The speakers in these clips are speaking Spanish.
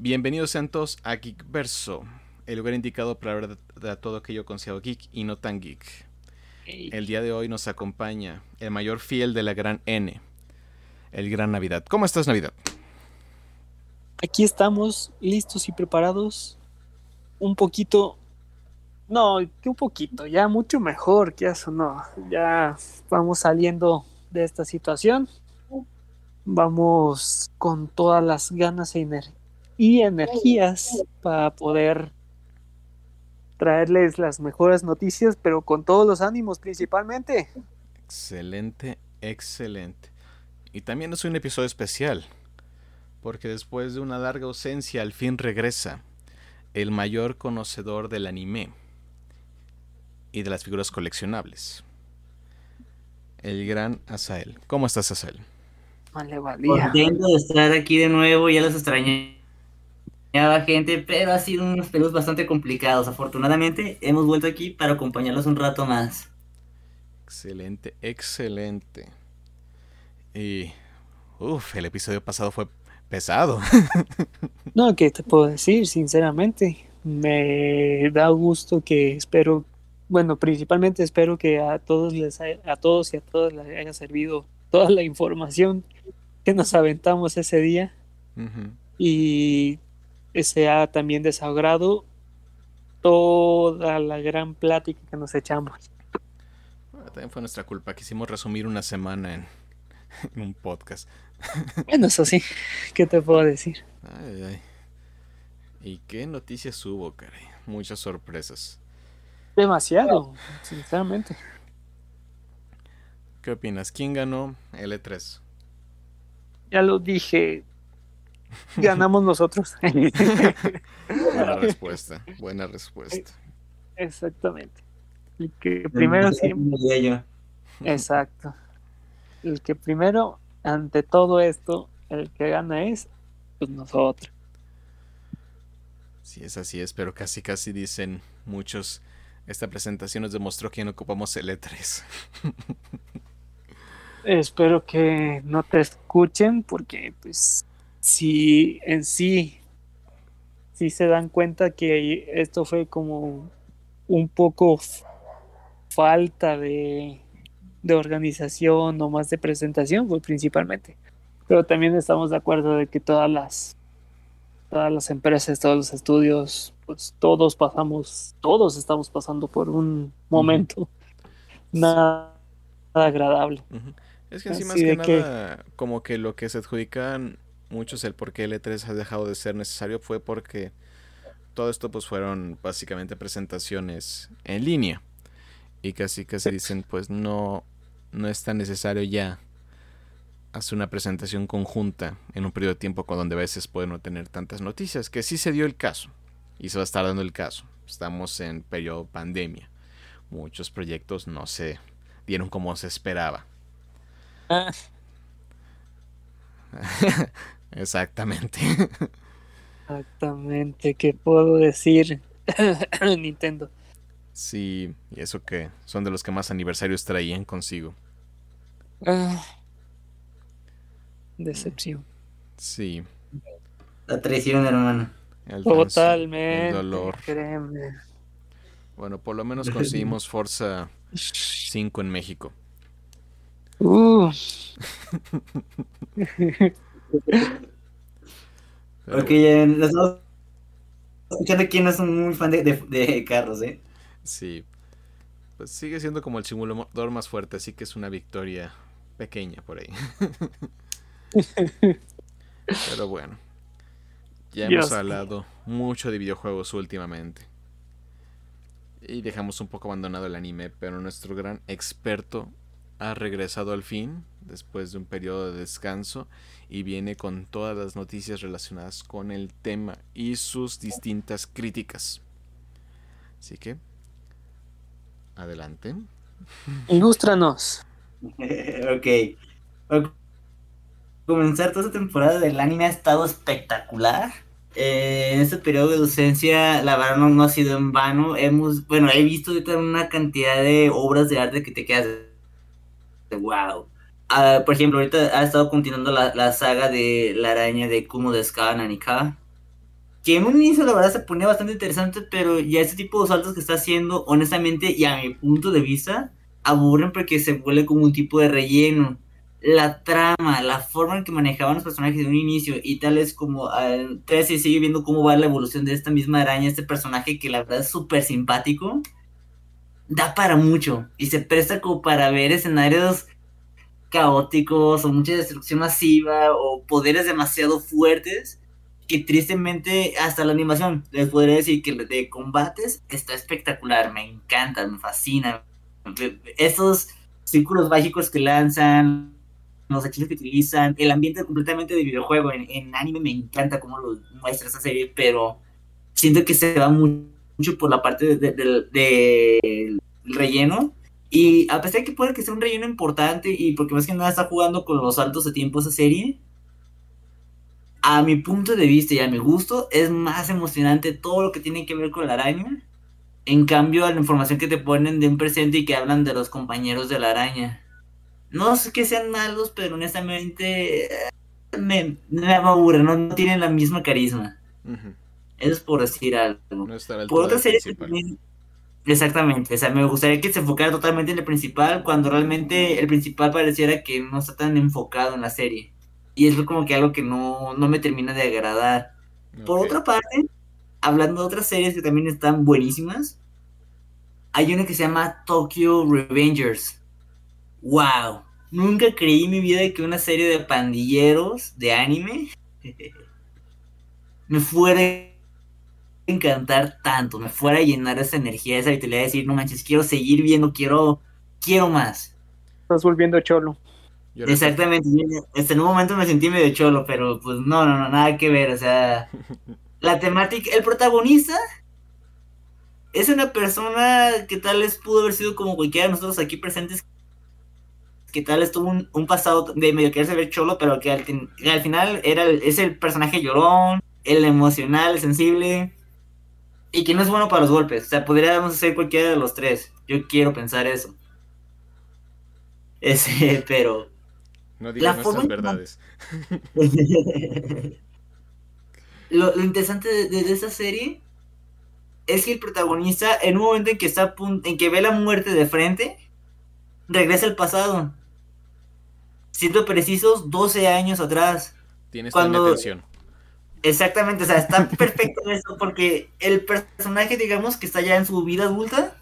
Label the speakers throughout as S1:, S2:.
S1: Bienvenidos sean todos a Geekverso, el lugar indicado para hablar de, todo aquello considerado geek y no tan geek. El día de hoy nos acompaña el mayor fiel de la gran N, el gran Navidad. ¿Cómo estás, Navidad?
S2: Aquí estamos listos y preparados. Un poquito. No, que un poquito, ya mucho mejor que eso, no. Ya vamos saliendo de esta situación. Vamos con todas las ganas e energía y energías para poder traerles las mejores noticias, pero con todos los ánimos principalmente.
S1: Excelente, excelente. Y también es un episodio especial, porque después de una larga ausencia al fin regresa el mayor conocedor del anime y de las figuras coleccionables, el gran Asael. ¿Cómo estás, Asael?
S3: Vale, valía. Contento de estar aquí de nuevo, ya los extrañé gente, pero ha sido unos periodos bastante complicados. Afortunadamente, hemos vuelto aquí para acompañarlos un rato más.
S1: Excelente, excelente. Y. Uf, el episodio pasado fue pesado.
S2: no, ¿qué te puedo decir? Sinceramente, me da gusto que espero. Bueno, principalmente espero que a todos les a todos y a todas les haya servido toda la información que nos aventamos ese día. Y se ha también desahogado toda la gran plática que nos echamos.
S1: también fue nuestra culpa, quisimos resumir una semana en, un podcast.
S2: Bueno, eso sí, ¿qué te puedo decir?
S1: Ay, ay. ¿Y qué noticias hubo, caray? Muchas sorpresas.
S2: Demasiado, sinceramente.
S1: ¿Qué opinas? ¿Quién ganó L3?
S2: Ya lo dije, ganamos nosotros.
S1: buena respuesta, buena respuesta.
S2: Exactamente. El que primero siempre. Exacto. El que primero, ante todo esto, el que gana es pues nosotros.
S1: Sí, es así es, pero casi casi dicen muchos. Esta presentación nos demostró que no ocupamos el E3.
S2: Espero que no te escuchen porque pues si en sí, si se dan cuenta que esto fue como un poco falta de, de organización o más de presentación, pues principalmente. Pero también estamos de acuerdo de que todas las todas las empresas, todos los estudios, pues todos pasamos, todos estamos pasando por un momento nada, agradable.
S1: Es que encima más que nada, como que lo que se adjudican muchos el por qué L3 ha dejado de ser necesario fue porque todo esto pues fueron básicamente presentaciones en línea. Y casi casi dicen pues no no es tan necesario ya hacer una presentación conjunta en un periodo de tiempo con donde a veces pueden no tener tantas noticias que sí se dio el caso y se va a estar dando el caso. Estamos en periodo pandemia. Muchos proyectos no se dieron como se esperaba. Ah. Exactamente.
S2: Exactamente, ¿qué puedo decir? Nintendo.
S1: Sí, y eso que son de los que más aniversarios traían consigo.
S2: Ah, decepción.
S1: Sí.
S3: La traición, hermano.
S2: Totalmente.
S1: El dolor. Bueno, por lo menos conseguimos Forza 5 en México.
S2: Uh.
S3: Porque ya estamos escuchando quién no es un muy fan de, carros, ¿eh?
S1: Sí. Pues sigue siendo como el simulador más fuerte, así que es una victoria pequeña por ahí. Pero bueno. Ya hemos hablado mucho de videojuegos últimamente. Y dejamos un poco abandonado el anime, pero nuestro gran experto ha regresado al fin, después de un periodo de descanso, y viene con todas las noticias relacionadas con el tema y sus distintas críticas. Así que, adelante.
S2: Ilústranos.
S3: ok. comenzar toda esta temporada del anime ha estado espectacular. Eh, en este periodo de docencia, la verdad no, ha sido en vano. Hemos, bueno, he visto una cantidad de obras de arte que te quedas wow. Ah, por ejemplo, ahorita ha estado continuando la, saga de la araña de Kumo de Ska Nanika. que en un inicio la verdad se ponía bastante interesante, pero ya ese tipo de saltos que está haciendo, honestamente, y a mi punto de vista, aburren porque se vuelve como un tipo de relleno. La trama, la forma en que manejaban los personajes de un inicio y tal es como al 13 sigue viendo cómo va la evolución de esta misma araña, este personaje que la verdad es súper simpático, da para mucho y se presta como para ver escenarios caóticos o mucha destrucción masiva o poderes demasiado fuertes que tristemente hasta la animación les podría decir que de combates está espectacular, me encanta, me fascina. Esos círculos mágicos que lanzan, los hechizos que utilizan, el ambiente completamente de videojuego en, anime me encanta cómo lo muestra esa serie, pero siento que se va mucho por la parte del de, relleno. Y a pesar de que puede que sea un relleno importante y porque más que nada está jugando con los saltos de tiempo esa serie, a mi punto de vista y a mi gusto, es más emocionante todo lo que tiene que ver con la araña. En cambio, a la información que te ponen de un presente y que hablan de los compañeros de la araña. No sé que sean malos, pero honestamente eh, me, me aburre, no, tienen la misma carisma. Eso es por decir algo. por otra serie Exactamente, o sea, me gustaría que se enfocara totalmente en el principal, cuando realmente el principal pareciera que no está tan enfocado en la serie. Y es como que algo que no, me termina de agradar. Por otra parte, hablando de otras series que también están buenísimas, hay una que se llama Tokyo Revengers. ¡Wow! Nunca creí en mi vida que una serie de pandilleros de anime me fuera encantar tanto, me fuera a llenar esa energía, esa vitalidad de decir, no manches, quiero seguir viendo, quiero, quiero más.
S2: Estás volviendo cholo.
S3: Exactamente, este, en un momento me sentí medio cholo, pero pues no, no, no, nada que ver, o sea, la temática, el protagonista es una persona que tal vez pudo haber sido como cualquiera de nosotros aquí presentes, que tal vez tuvo un, pasado de medio quererse ver cholo, pero que al, final era es el personaje llorón, el emocional, el sensible, y que no es bueno para los golpes, o sea, podríamos ser cualquiera de los tres, yo quiero pensar eso. Ese, pero
S1: no digas nuestras verdades.
S3: lo, interesante de, esa serie es que el protagonista, en un momento en que está en que ve la muerte de frente, regresa al pasado. Siendo precisos, 12 años atrás.
S1: Tienes cuando... atención.
S3: Exactamente, o sea, está perfecto eso, porque el personaje, digamos, que está ya en su vida adulta,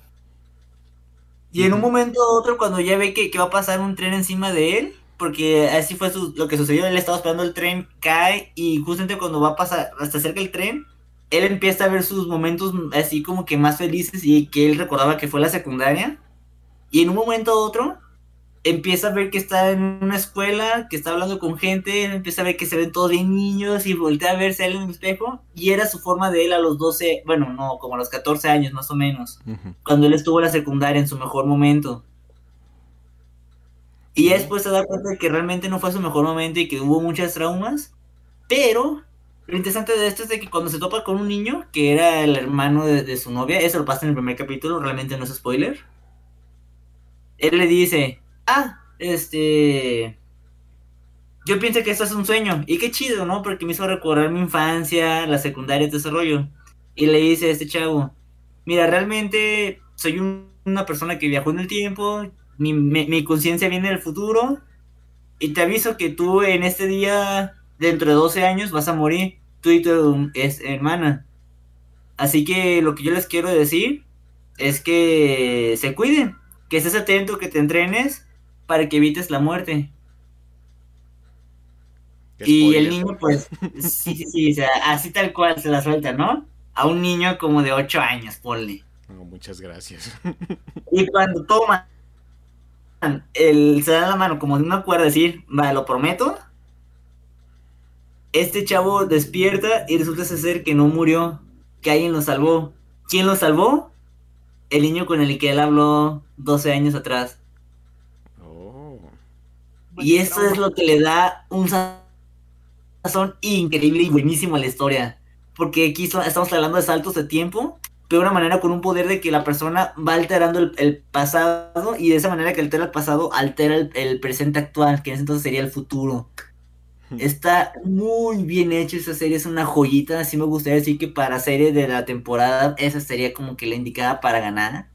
S3: y en un momento u otro, cuando ya ve que, que va a pasar un tren encima de él, porque así fue lo que sucedió, él estaba esperando el tren, cae y justamente cuando va a pasar hasta cerca el tren, él empieza a ver sus momentos así como que más felices y que él recordaba que fue la secundaria. Y en un momento u otro empieza a ver que está en una escuela, que está hablando con gente, empieza a ver que se ven todos bien niños y voltea a verse a él en el espejo y era su forma de él a los 12, bueno, no, como a los 14 años más o menos, cuando él estuvo en la secundaria en su mejor momento. Y después se da cuenta de que realmente no fue su mejor momento y que hubo muchas traumas. Pero lo interesante de esto es de que cuando se topa con un niño, que era el hermano de, su novia, eso lo pasa en el primer capítulo, realmente no es spoiler. Él le dice, ah, este... Yo pienso que esto es un sueño. Y qué chido, ¿no? Porque me hizo recordar mi infancia, la secundaria, todo ese rollo. Y le dice a este chavo, mira, realmente soy una persona que viajó en el tiempo, mi, conciencia viene del futuro y te aviso que tú en este día, dentro de 12 años, vas a morir, tú y tu hermana. Así que lo que yo les quiero decir es que se cuiden, que estés atento, que te entrenes para que evites la muerte. Y el niño, pues, sí, sí, sí, o sea, así tal cual se la suelta, ¿no? A un niño como de 8 años, ponle.
S1: muchas gracias.
S3: Y cuando toma el, se da la mano como de una cuerda, decir, vale, lo prometo. Este chavo despierta y resulta ser que no murió, que alguien lo salvó. ¿Quién lo salvó? El niño con el que él habló 12 años atrás. Y eso es lo que le da un sazón increíble y buenísimo a la historia. Porque aquí estamos hablando de saltos de tiempo de una manera con un poder de que la persona va alterando el, pasado y de esa manera que altera el pasado altera el, presente actual, que en ese entonces sería el futuro. Está muy bien hecho esa serie, es una joyita. Así me gustaría decir que para serie de la temporada, esa sería como que la indicada para ganar.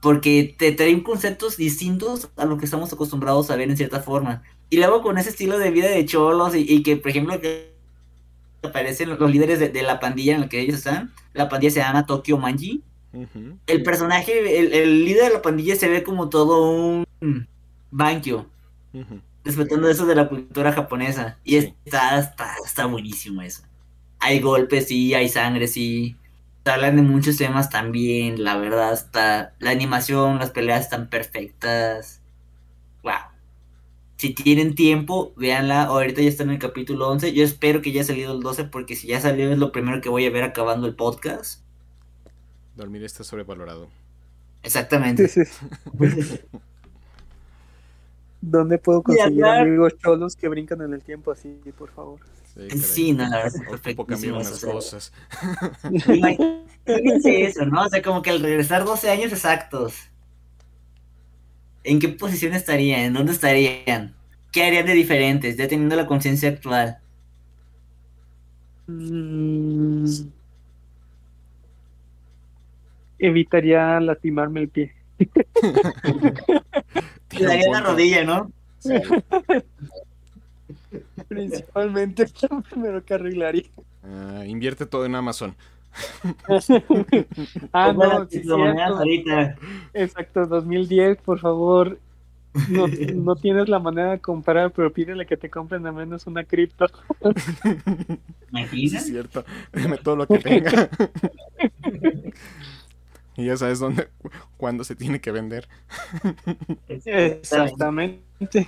S3: Porque te traen conceptos distintos a lo que estamos acostumbrados a ver en cierta forma. Y luego con ese estilo de vida de cholos y, que, por ejemplo, que aparecen los líderes de, la pandilla en la que ellos están. La pandilla se llama Tokyo Manji. El personaje, el, líder de la pandilla se ve como todo un Bankyo respetando eso de la cultura japonesa. Y está, está, está buenísimo eso. Hay golpes, sí, hay sangre, sí. Hablan de muchos temas también, la verdad, está. La animación, las peleas están perfectas. Wow. Si tienen tiempo, véanla. Ahorita ya está en el capítulo 11. Yo espero que ya haya salido el 12, porque si ya salió es lo primero que voy a ver acabando el podcast.
S1: Dormir está sobrevalorado.
S3: Exactamente.
S2: ¿Dónde puedo conseguir amigos cholos que brincan en el tiempo así, por favor?
S3: Sí, no, la verdad
S1: es unas cosas.
S3: Fíjense eso, ¿no? O sea, como que al regresar 12 años exactos, ¿en qué posición estarían? ¿En dónde estarían? ¿Qué harían de diferentes, ya teniendo la conciencia actual?
S2: Mm. evitaría lastimarme el pie.
S3: Te daría la rodilla, ¿no?
S2: Principalmente lo primero que arreglaría.
S1: Uh, invierte todo en Amazon.
S2: ah, no, sí, ahorita. Exacto, 2010, por favor. No, no, tienes la manera de comprar, pero pídele que te compren al menos una cripto.
S3: ¿Me
S1: es cierto. Dime todo lo que tenga. Y ya sabes dónde, cuándo se tiene que vender.
S2: Exactamente.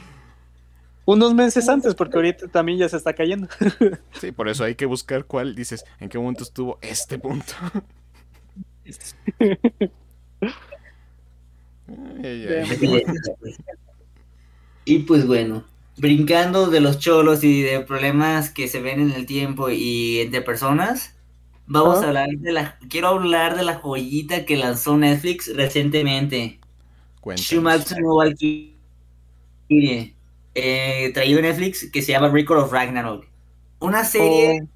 S2: Unos meses antes, porque ahorita también ya se está cayendo.
S1: sí, por eso hay que buscar cuál, dices, en qué momento estuvo este punto.
S3: y pues bueno, brincando de los cholos y de problemas que se ven en el tiempo y entre personas, Vamos a hablar de la. Quiero hablar de la joyita que lanzó Netflix recientemente. Shumatsu no Valkyrie. Eh, traído Netflix que se llama Record of Ragnarok. Una serie oh.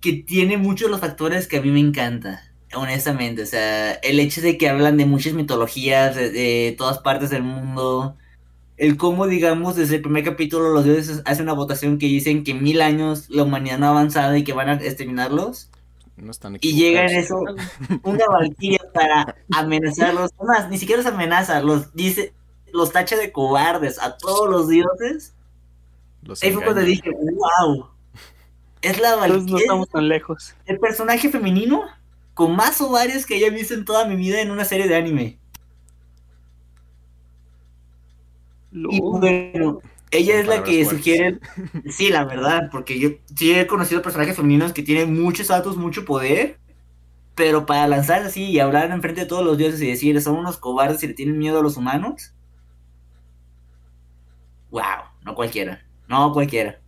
S3: que tiene muchos de los factores que a mí me encanta. Honestamente, o sea, el hecho de que hablan de muchas mitologías de todas partes del mundo, el cómo, digamos, desde el primer capítulo los dioses hacen una votación que dicen que mil años la humanidad no ha avanzado y que van a exterminarlos.
S1: No están
S3: y llega en eso una valquiria para amenazarlos. Más, ni siquiera los amenaza, los dice, los tacha de cobardes a todos los dioses. Los Ahí fue cuando dije, wow. Es la
S2: valquiria. No estamos tan lejos.
S3: El personaje femenino con más ovarios que haya visto en toda mi vida en una serie de anime. Y bueno, ella es la que sugiere, sí, la verdad, porque yo sí he conocido personajes femeninos que tienen muchos datos, mucho poder, pero para lanzarse así y hablar en frente de todos los dioses y decir, son unos cobardes y le tienen miedo a los humanos. Wow, no cualquiera, no cualquiera.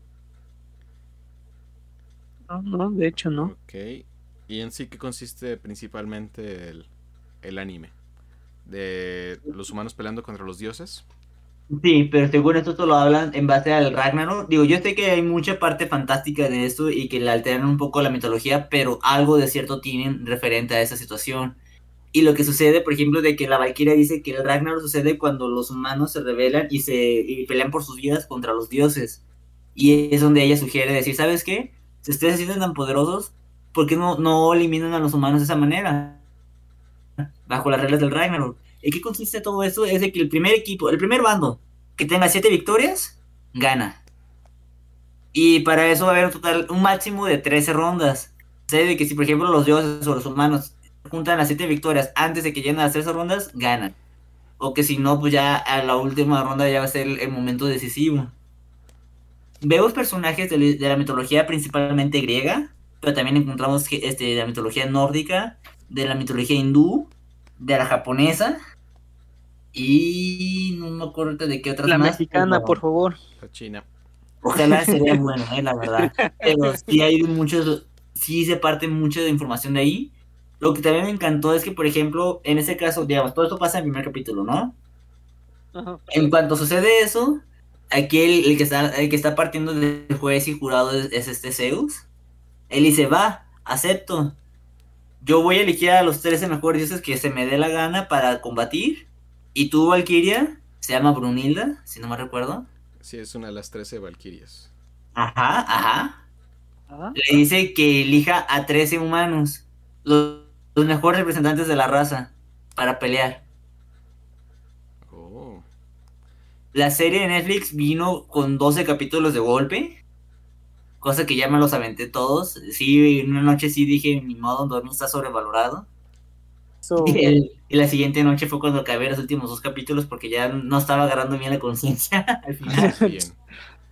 S2: No, no, de hecho no.
S1: Ok, y en sí que consiste principalmente el, el anime, de los humanos peleando contra los dioses.
S3: Sí, pero según esto lo hablan en base al Ragnarok. Digo, yo sé que hay mucha parte fantástica de esto y que le alteran un poco la mitología, pero algo de cierto tienen referente a esa situación. Y lo que sucede, por ejemplo, de que la Valkyria dice que el Ragnarok sucede cuando los humanos se rebelan y se y pelean por sus vidas contra los dioses. Y es donde ella sugiere decir, ¿sabes qué? Si ustedes se sienten tan poderosos, ¿por qué no, no eliminan a los humanos de esa manera? Bajo las reglas del Ragnarok. ¿En qué consiste todo esto? Es de que el primer equipo, el primer bando que tenga siete victorias, gana. Y para eso va a haber un total, un máximo de 13 rondas. O sea, de que si por ejemplo los dioses o los humanos juntan las siete victorias antes de que lleguen a las 13 rondas, ganan. O que si no, pues ya a la última ronda ya va a ser el, momento decisivo. Vemos personajes de, la mitología principalmente griega, pero también encontramos este, de la mitología nórdica, de la mitología hindú, de la japonesa, y no me acuerdo de qué otras
S2: La mexicana, por favor.
S1: La china.
S3: Ojalá sería bueno, eh, la verdad. Pero sí hay muchos, sí se parte mucho de información de ahí. Lo que también me encantó es que, por ejemplo, en ese caso, digamos, todo esto pasa en el primer capítulo, ¿no? En cuanto sucede eso, aquí el, que, está, el que está partiendo del juez y jurado es, este Zeus. Él dice, va, acepto. Yo voy a elegir a los 13 mejores dioses que se me dé la gana para combatir. Y tú, Valkyria, se llama Brunilda, si no me recuerdo.
S1: Sí, es una de las 13 Valkyrias.
S3: Ajá, ajá. Le dice que elija a 13 humanos, los, mejores representantes de la raza, para pelear. Oh. La serie de Netflix vino con 12 capítulos de golpe, cosa que ya me los aventé todos. Sí, una noche sí dije, mi modo, dormir está sobrevalorado. Y, la siguiente noche fue cuando acabé los últimos dos capítulos porque ya no estaba agarrando bien la conciencia al final. Bien.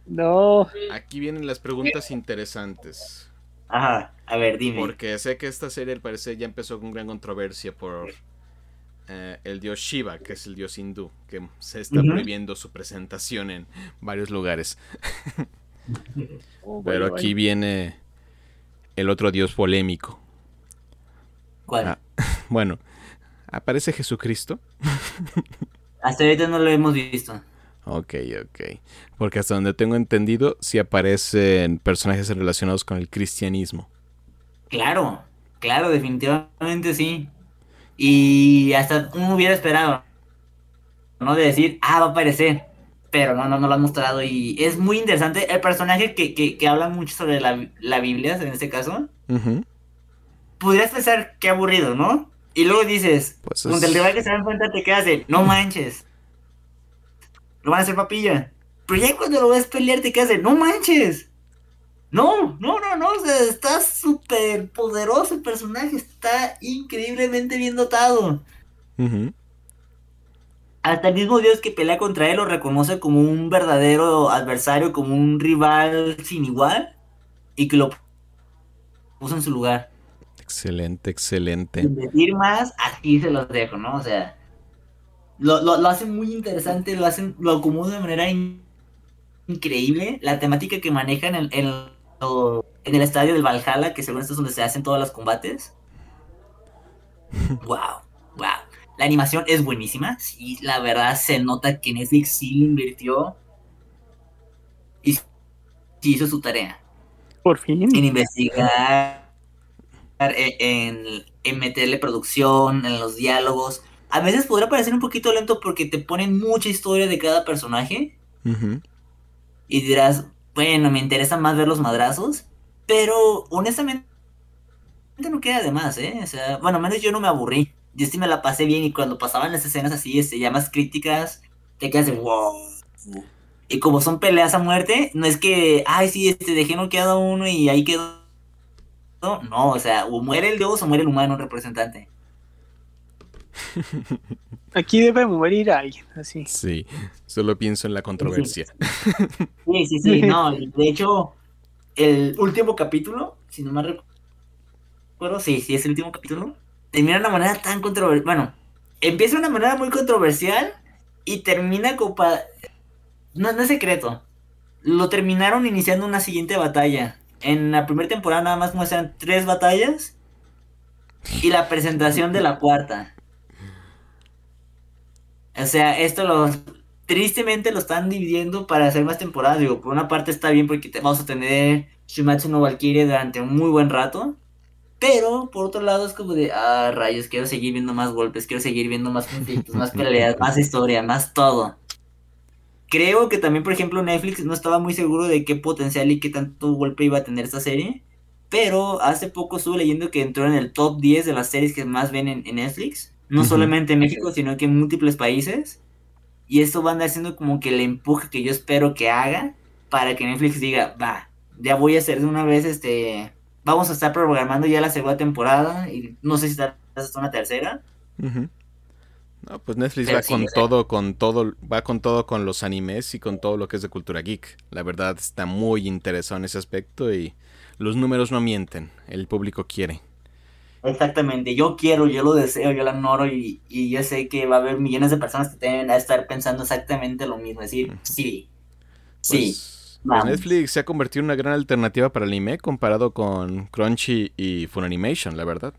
S2: No.
S1: Aquí vienen las preguntas interesantes.
S3: Ajá, a ver, dime.
S1: Porque sé que esta serie al parecer ya empezó con gran controversia por eh, el dios Shiva, que es el dios hindú, que se está prohibiendo su presentación en varios lugares. Oh, Pero aquí viene el otro dios polémico.
S3: ¿Cuál? Ah,
S1: bueno, ¿aparece Jesucristo?
S3: Hasta ahorita no lo hemos visto.
S1: Ok, ok. Porque hasta donde tengo entendido, sí aparecen personajes relacionados con el cristianismo.
S3: Claro, claro, definitivamente sí. Y hasta uno hubiera esperado, ¿no? De decir, ah, va a aparecer. Pero no, no, no lo han mostrado. Y es muy interesante. El personaje que, que, habla mucho sobre la, la, Biblia, en este caso. Podrías pensar qué aburrido, ¿no? Y luego dices, pues el rival que se da cuenta te quedas de, no manches lo van a hacer papilla. Pero ya cuando lo ves pelear te quedas de, no manches. No, no, no, no, o sea, está súper poderoso el personaje, está increíblemente bien dotado. Hasta el mismo Dios que pelea contra él lo reconoce como un verdadero adversario, como un rival sin igual, y que lo puso en su lugar.
S1: Excelente, excelente.
S3: Sin decir más, así se los dejo, ¿no? O sea, lo, lo, hacen muy interesante, lo hacen, lo acomodan de manera increíble. La temática que manejan en, en, en, el estadio del Valhalla, que según esto es donde se hacen todos los combates. wow, wow. La animación es buenísima. Sí, la verdad se nota que Netflix sí invirtió y hizo su tarea.
S2: Por fin.
S3: En investigar, en, en meterle producción, en los diálogos a veces podrá parecer un poquito lento porque te ponen mucha historia de cada personaje. Y dirás, bueno, me interesa más ver los madrazos. Pero honestamente no queda de más, ¿eh? O sea, bueno, menos yo no me aburrí. Yo sí me la pasé bien y cuando pasaban las escenas así, este, ya más críticas, te quedas de wow. Y como son peleas a muerte, no es que, ay, sí, este, dejé noqueado a uno y ahí quedó. No, o sea, o muere el dios o muere el humano representante.
S2: Aquí debe morir alguien, así.
S1: Sí, solo pienso en la controversia.
S3: Sí, sí, sí, no, de hecho, el último capítulo, si no me recuerdo, sí, sí, es el último capítulo, termina de una manera tan controversial, bueno, empieza de una manera muy controversial y termina con... No, no es secreto, lo terminaron iniciando una siguiente batalla. En la primera temporada nada más muestran tres batallas y la presentación de la cuarta. O sea, esto lo tristemente lo están dividiendo para hacer más temporadas. Digo, por una parte está bien porque vamos a tener Shumatsu no Valkyrie durante un muy buen rato. Pero por otro lado es como de, ah, rayos, quiero seguir viendo más golpes, quiero seguir viendo más conflictos, más peleas, más historia, más todo. Creo que también, por ejemplo, Netflix no estaba muy seguro de qué potencial y qué tanto golpe iba a tener esta serie. Pero hace poco estuve leyendo que entró en el top 10 de las series que más ven en Netflix no solamente en México, sino que en múltiples países. Y esto va a andar siendo como que el empuje que yo espero que haga para que Netflix diga, va, ya voy a hacer de una vez este, vamos a estar programando ya la segunda temporada y no sé si está hasta una tercera.
S1: No, pues Netflix va con todo, con todo, va con todo con los animes y con todo lo que es de cultura geek. La verdad está muy interesado en ese aspecto y los números no mienten, el público quiere.
S3: Exactamente, yo quiero, yo lo deseo, yo lo honoro y, y yo sé que va a haber millones de personas que a estar pensando exactamente lo mismo, es decir, sí, sí.
S1: Pues, pues Netflix se ha convertido en una gran alternativa para el anime comparado con Crunchy y Funimation, la verdad.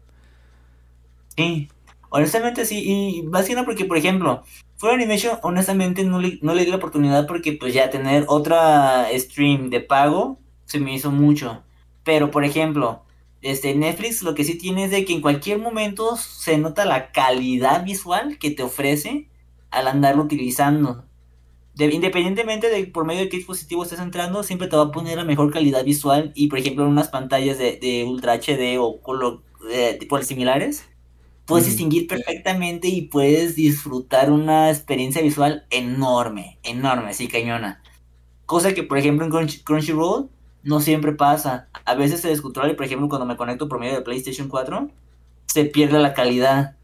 S3: Sí. Honestamente sí, y más que porque, por ejemplo, Full Animation, honestamente no le, no le di la oportunidad porque pues ya tener otra stream de pago se me hizo mucho. Pero, por ejemplo, este Netflix lo que sí tiene es de que en cualquier momento se nota la calidad visual que te ofrece al andarlo utilizando. independientemente de por medio de qué dispositivo estés entrando, siempre te va a poner la mejor calidad visual y por ejemplo en unas pantallas de, Ultra HD o color, eh, tipo similares, puedes distinguir perfectamente y puedes disfrutar una experiencia visual enorme, enorme, así cañona. Cosa que, por ejemplo, en Crunchyroll no siempre pasa. A veces se descontrola y, por ejemplo, cuando me conecto por medio de PlayStation 4, se pierde la calidad.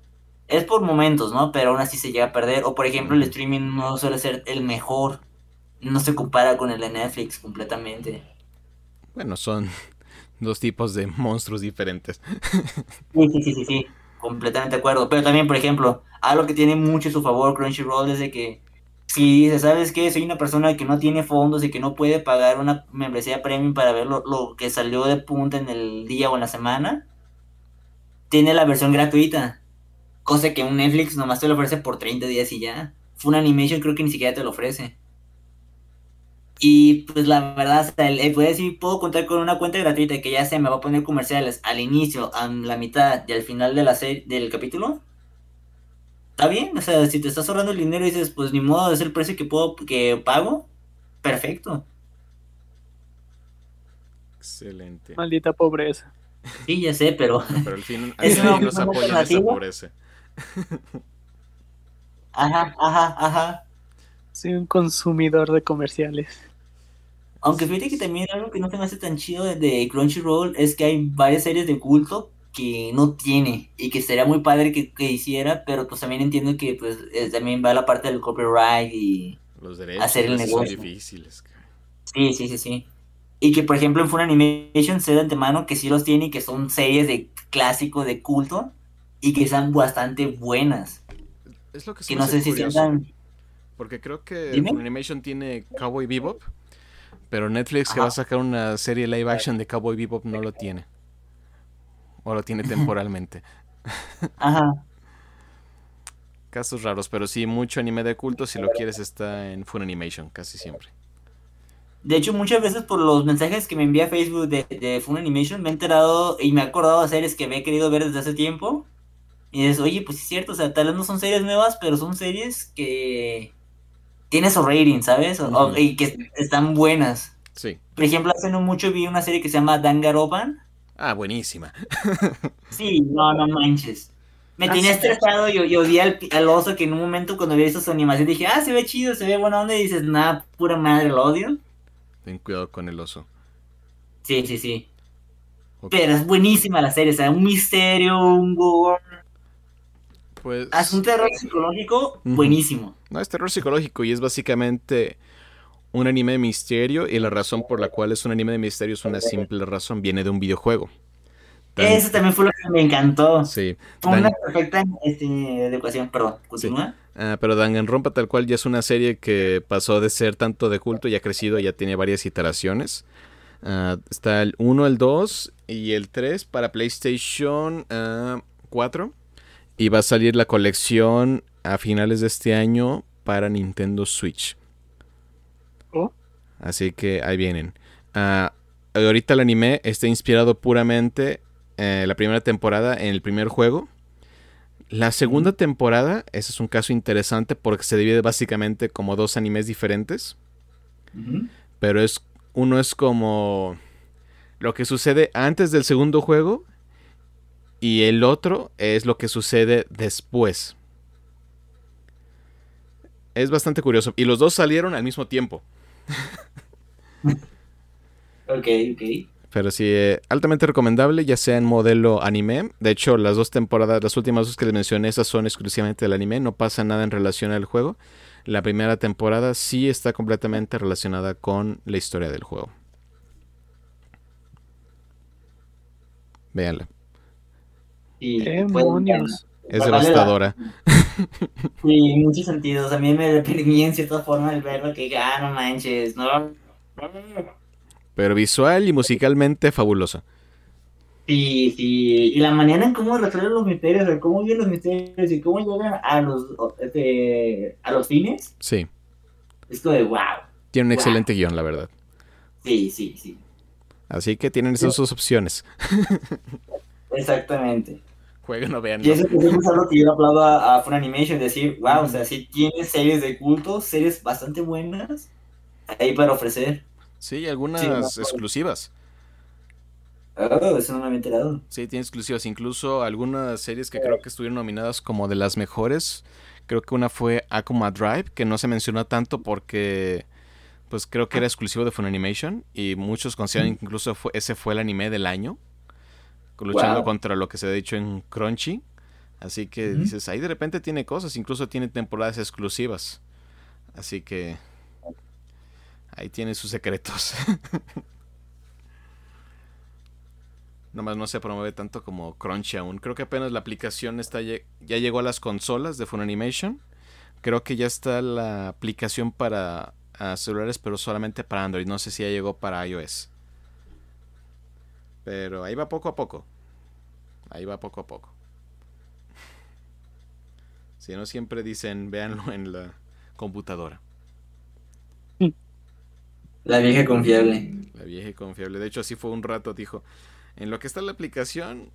S3: Es por momentos, ¿no? Pero aún así se llega a perder. O, por ejemplo, el streaming no suele ser el mejor. No se compara con el de Netflix completamente.
S1: Bueno, son dos tipos de monstruos diferentes.
S3: Sí, sí, sí, sí, sí completamente de acuerdo. Pero también, por ejemplo, algo que tiene mucho a su favor Crunchyroll es de que si dices, ¿sabes qué? Soy una persona que no tiene fondos y que no puede pagar una membresía premium para ver lo, que salió de punta en el día o en la semana, tiene la versión gratuita. Cosa que un Netflix nomás te lo ofrece por 30 días y ya. Animation creo que ni siquiera te lo ofrece. Y pues la verdad, o sea, puedo decir, puedo contar con una cuenta gratuita que ya se me va a poner comerciales al inicio, a la mitad y al final de la serie, del capítulo. Está bien, o sea, si te estás ahorrando el dinero y dices, pues ni modo, es el precio que puedo, que pago, perfecto.
S1: Excelente.
S2: Maldita pobreza.
S3: Sí, ya sé, pero.
S1: Pero al fin, al fin nos apoyan esa pobreza.
S3: Ajá, ajá, ajá.
S2: Soy un consumidor de comerciales.
S3: Aunque fíjate que también algo que no se me hace tan chido de, Crunchyroll es que hay varias series de culto que no tiene y que sería muy padre que, hiciera, pero pues también entiendo que pues también va la parte del copyright y
S1: Los derechos hacer el negocio. Son difíciles.
S3: Sí, sí, sí, sí. Y que por ejemplo en Fun Animation se de antemano que sí los tiene y que son series de clásico de culto y que son bastante buenas.
S1: Es lo que, que no sé si sean Porque creo que Fun Animation tiene Cowboy Bebop pero Netflix que va a sacar una serie live action de Cowboy Bebop no lo tiene. O lo tiene temporalmente.
S3: Ajá.
S1: Casos raros, pero sí, mucho anime de culto, si lo quieres, está en Fun Animation, casi siempre.
S3: De hecho, muchas veces por los mensajes que me envía Facebook de, de Fun Animation, me he enterado y me he acordado de series que me he querido ver desde hace tiempo. Y dices, oye, pues es cierto, o sea, tal vez no son series nuevas, pero son series que tiene su rating, ¿sabes? y que están buenas.
S1: Sí.
S3: Por ejemplo, hace no mucho vi una serie que se llama Dangaroban.
S1: Ah, buenísima.
S3: sí, no, no manches. Me ah, tenía estresado y, y odié al, oso que en un momento cuando vi su animación dije, ah, se ve chido, se ve buena onda y dices, nada, pura madre, lo odio.
S1: Ten cuidado con el oso.
S3: Sí, sí, sí. Pero es buenísima la serie, o sea, un misterio, un gore,
S1: pues.
S3: Es un terror psicológico buenísimo.
S1: No, es terror psicológico y es básicamente un anime de misterio y la razón por la cual es un anime de misterio es una simple razón, viene de un videojuego.
S3: Eso también fue lo que me encantó.
S1: Sí.
S3: Una perfecta este, adecuación, perdón, continúa.
S1: Ah, pero Danganronpa tal cual ya es una serie que pasó de ser tanto de culto y ha crecido, ya tiene varias iteraciones. Ah, está el 1, el 2 y el 3 para PlayStation 4. Ah, y va a salir la colección a finales de este año para Nintendo Switch.
S2: Oh.
S1: Así que ahí vienen. Ah, ahorita el anime está inspirado puramente en eh, la primera temporada en el primer juego. La segunda temporada, ese es un caso interesante porque se divide básicamente como dos animes diferentes. Pero es uno es como lo que sucede antes del segundo juego y el otro es lo que sucede después. Es bastante curioso. Y los dos salieron al mismo tiempo.
S3: ok, ok.
S1: Pero sí, eh, altamente recomendable, ya sea en modelo anime. De hecho, las dos temporadas, las últimas dos que les mencioné, esas son exclusivamente del anime. No pasa nada en relación al juego. La primera temporada sí está completamente relacionada con la historia del juego. Véanla.
S2: demonios!
S1: Es devastadora.
S3: Sí, en muchos sentidos. A mí me deprimí en cierta forma el verlo que, ah, no manches, no.
S1: Pero visual y musicalmente fabulosa.
S3: Sí, sí, y la manera en cómo resuelven los misterios, o cómo viven los misterios y cómo llegan a los, este, a los fines.
S1: Sí.
S3: Es como de wow.
S1: Tiene un
S3: Wow.
S1: excelente guion, la verdad.
S3: Sí, sí, sí.
S1: Así que tienen esas dos opciones.
S3: Exactamente.
S1: Jueguen o vean.
S3: Y eso es algo que yo aplaudo a, a Funimation, decir, wow, o sea, sí tiene series de culto, series bastante buenas ahí para ofrecer.
S1: Sí, algunas
S3: Sí, me acuerdo.
S1: exclusivas.
S3: Oh, eso no me había enterado.
S1: Sí, tiene exclusivas. Incluso algunas series que creo que estuvieron nominadas como de las mejores. Creo que una fue Akuma Drive, que no se mencionó tanto porque pues creo que era exclusivo de Funimation y muchos consideran que incluso fue- ese fue el anime del año, luchando
S3: Wow.
S1: contra lo que se ha dicho en Crunchy. Así que dices, ahí de repente tiene cosas, incluso tiene temporadas exclusivas. Así que ahí tiene sus secretos. Nomás no se promueve tanto como Crunchy aún. Creo que apenas la aplicación está ya llegó a las consolas de Funimation. Creo que ya está la aplicación para celulares, pero solamente para Android. No sé si ya llegó para iOS. Pero ahí va poco a poco. Ahí va poco a poco. Si no, siempre dicen, véanlo en la computadora.
S3: La vieja confiable.
S1: La vieja y confiable. De hecho, así fue un rato, dijo. En lo que está la aplicación,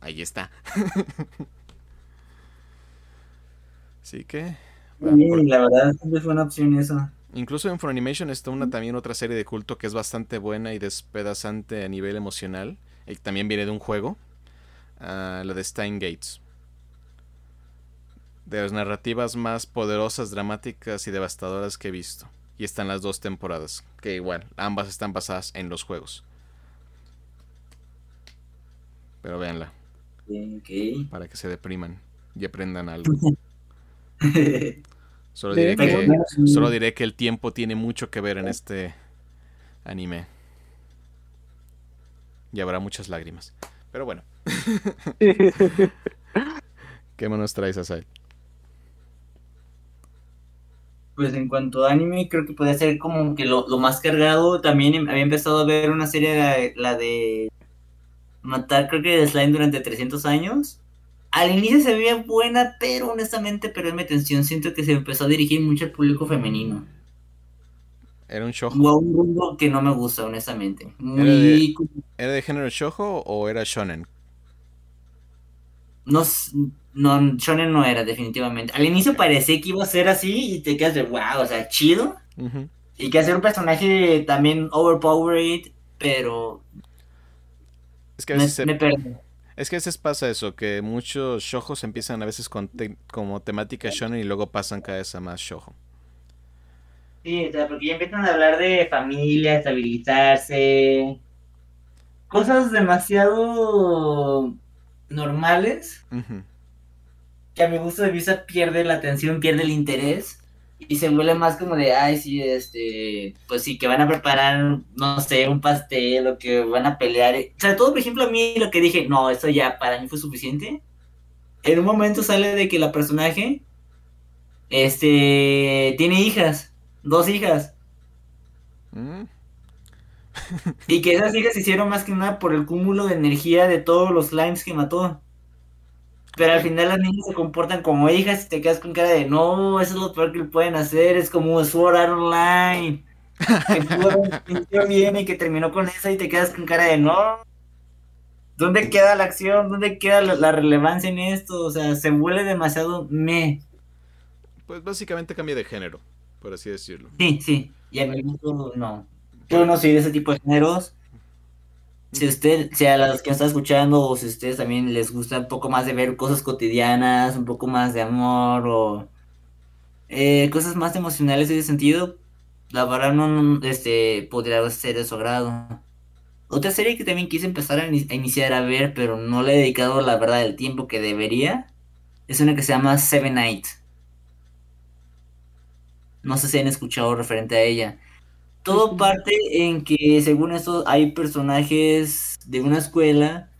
S1: ahí está. Así que... va,
S3: Sí,
S1: por-
S3: la verdad, siempre fue una opción eso.
S1: Incluso en Funimation está una también otra serie de culto que es bastante buena y despedazante a nivel emocional. Y también viene de un juego. La de Stein Gates. De las narrativas más poderosas, dramáticas y devastadoras que he visto. Y están las dos temporadas. Que igual, ambas están basadas en los juegos. Pero véanla, para que se depriman y aprendan algo. Solo diré, que, solo diré que el tiempo tiene mucho que ver en este anime. Y habrá muchas lágrimas. Pero bueno, ¿qué más nos traes, Asai?
S3: Pues en cuanto a anime, creo que podría ser como que lo, lo más cargado. También em- había empezado a ver una serie, la, la de Matar, creo que de Slime durante 300 años. Al inicio se veía buena, pero honestamente perdió mi atención. Siento que se empezó a dirigir mucho al público femenino.
S1: ¿Era un shojo?
S3: O a un rumbo que no me gusta, honestamente.
S1: Era
S3: Muy...
S1: ¿Era de género shojo o era shonen?
S3: No, no, Shonen no era, definitivamente. Al inicio parecía que iba a ser así y te quedas de wow, o sea, chido. Y que hacer un personaje también overpowered, pero
S1: Es que a
S3: me,
S1: veces se-
S3: me perdí.
S1: Es que a veces pasa eso, que muchos shojos empiezan a veces con te- como temática shonen y luego pasan cada vez a más shojo.
S3: Sí, o sea, porque ya empiezan a hablar de familia, estabilizarse, cosas demasiado normales que a mi gusto de vista pierde la atención, pierde el interés y se vuelve más como de, ay, sí, este, pues sí, que van a preparar, no sé, un pastel o que van a pelear. O sea, todo, por ejemplo, a mí lo que dije, no, eso ya para mí fue suficiente. En un momento sale de que la personaje, este, tiene hijas, dos hijas,
S1: Mm.
S3: Y que esas hijas se hicieron más que nada por el cúmulo de energía de todos los slimes que mató. Pero al final las niñas se comportan como hijas y te quedas con cara de no, eso es lo peor que pueden hacer, es como Sword Art Online. Que bien y que terminó con eso y te quedas con cara de no. ¿Dónde queda la acción? ¿Dónde queda la, la relevancia en esto? O sea, se vuelve demasiado me.
S1: Pues básicamente cambia de género, por así decirlo.
S3: Sí, sí. Y a mi gusto no. Yo no soy de ese tipo de géneros. Si usted, si a los que están escuchando, o si a ustedes también les gusta un poco más de ver cosas cotidianas, un poco más de amor, o eh, cosas más emocionales en ese sentido, la verdad no, este, podría ser de su agrado. Otra serie que también quise empezar a, a iniciar a ver, pero no le he dedicado la verdad el tiempo que debería, es una que se llama Seven Night. No sé si han escuchado referente a ella. Todo parte en que, según esto, hay personajes de una escuela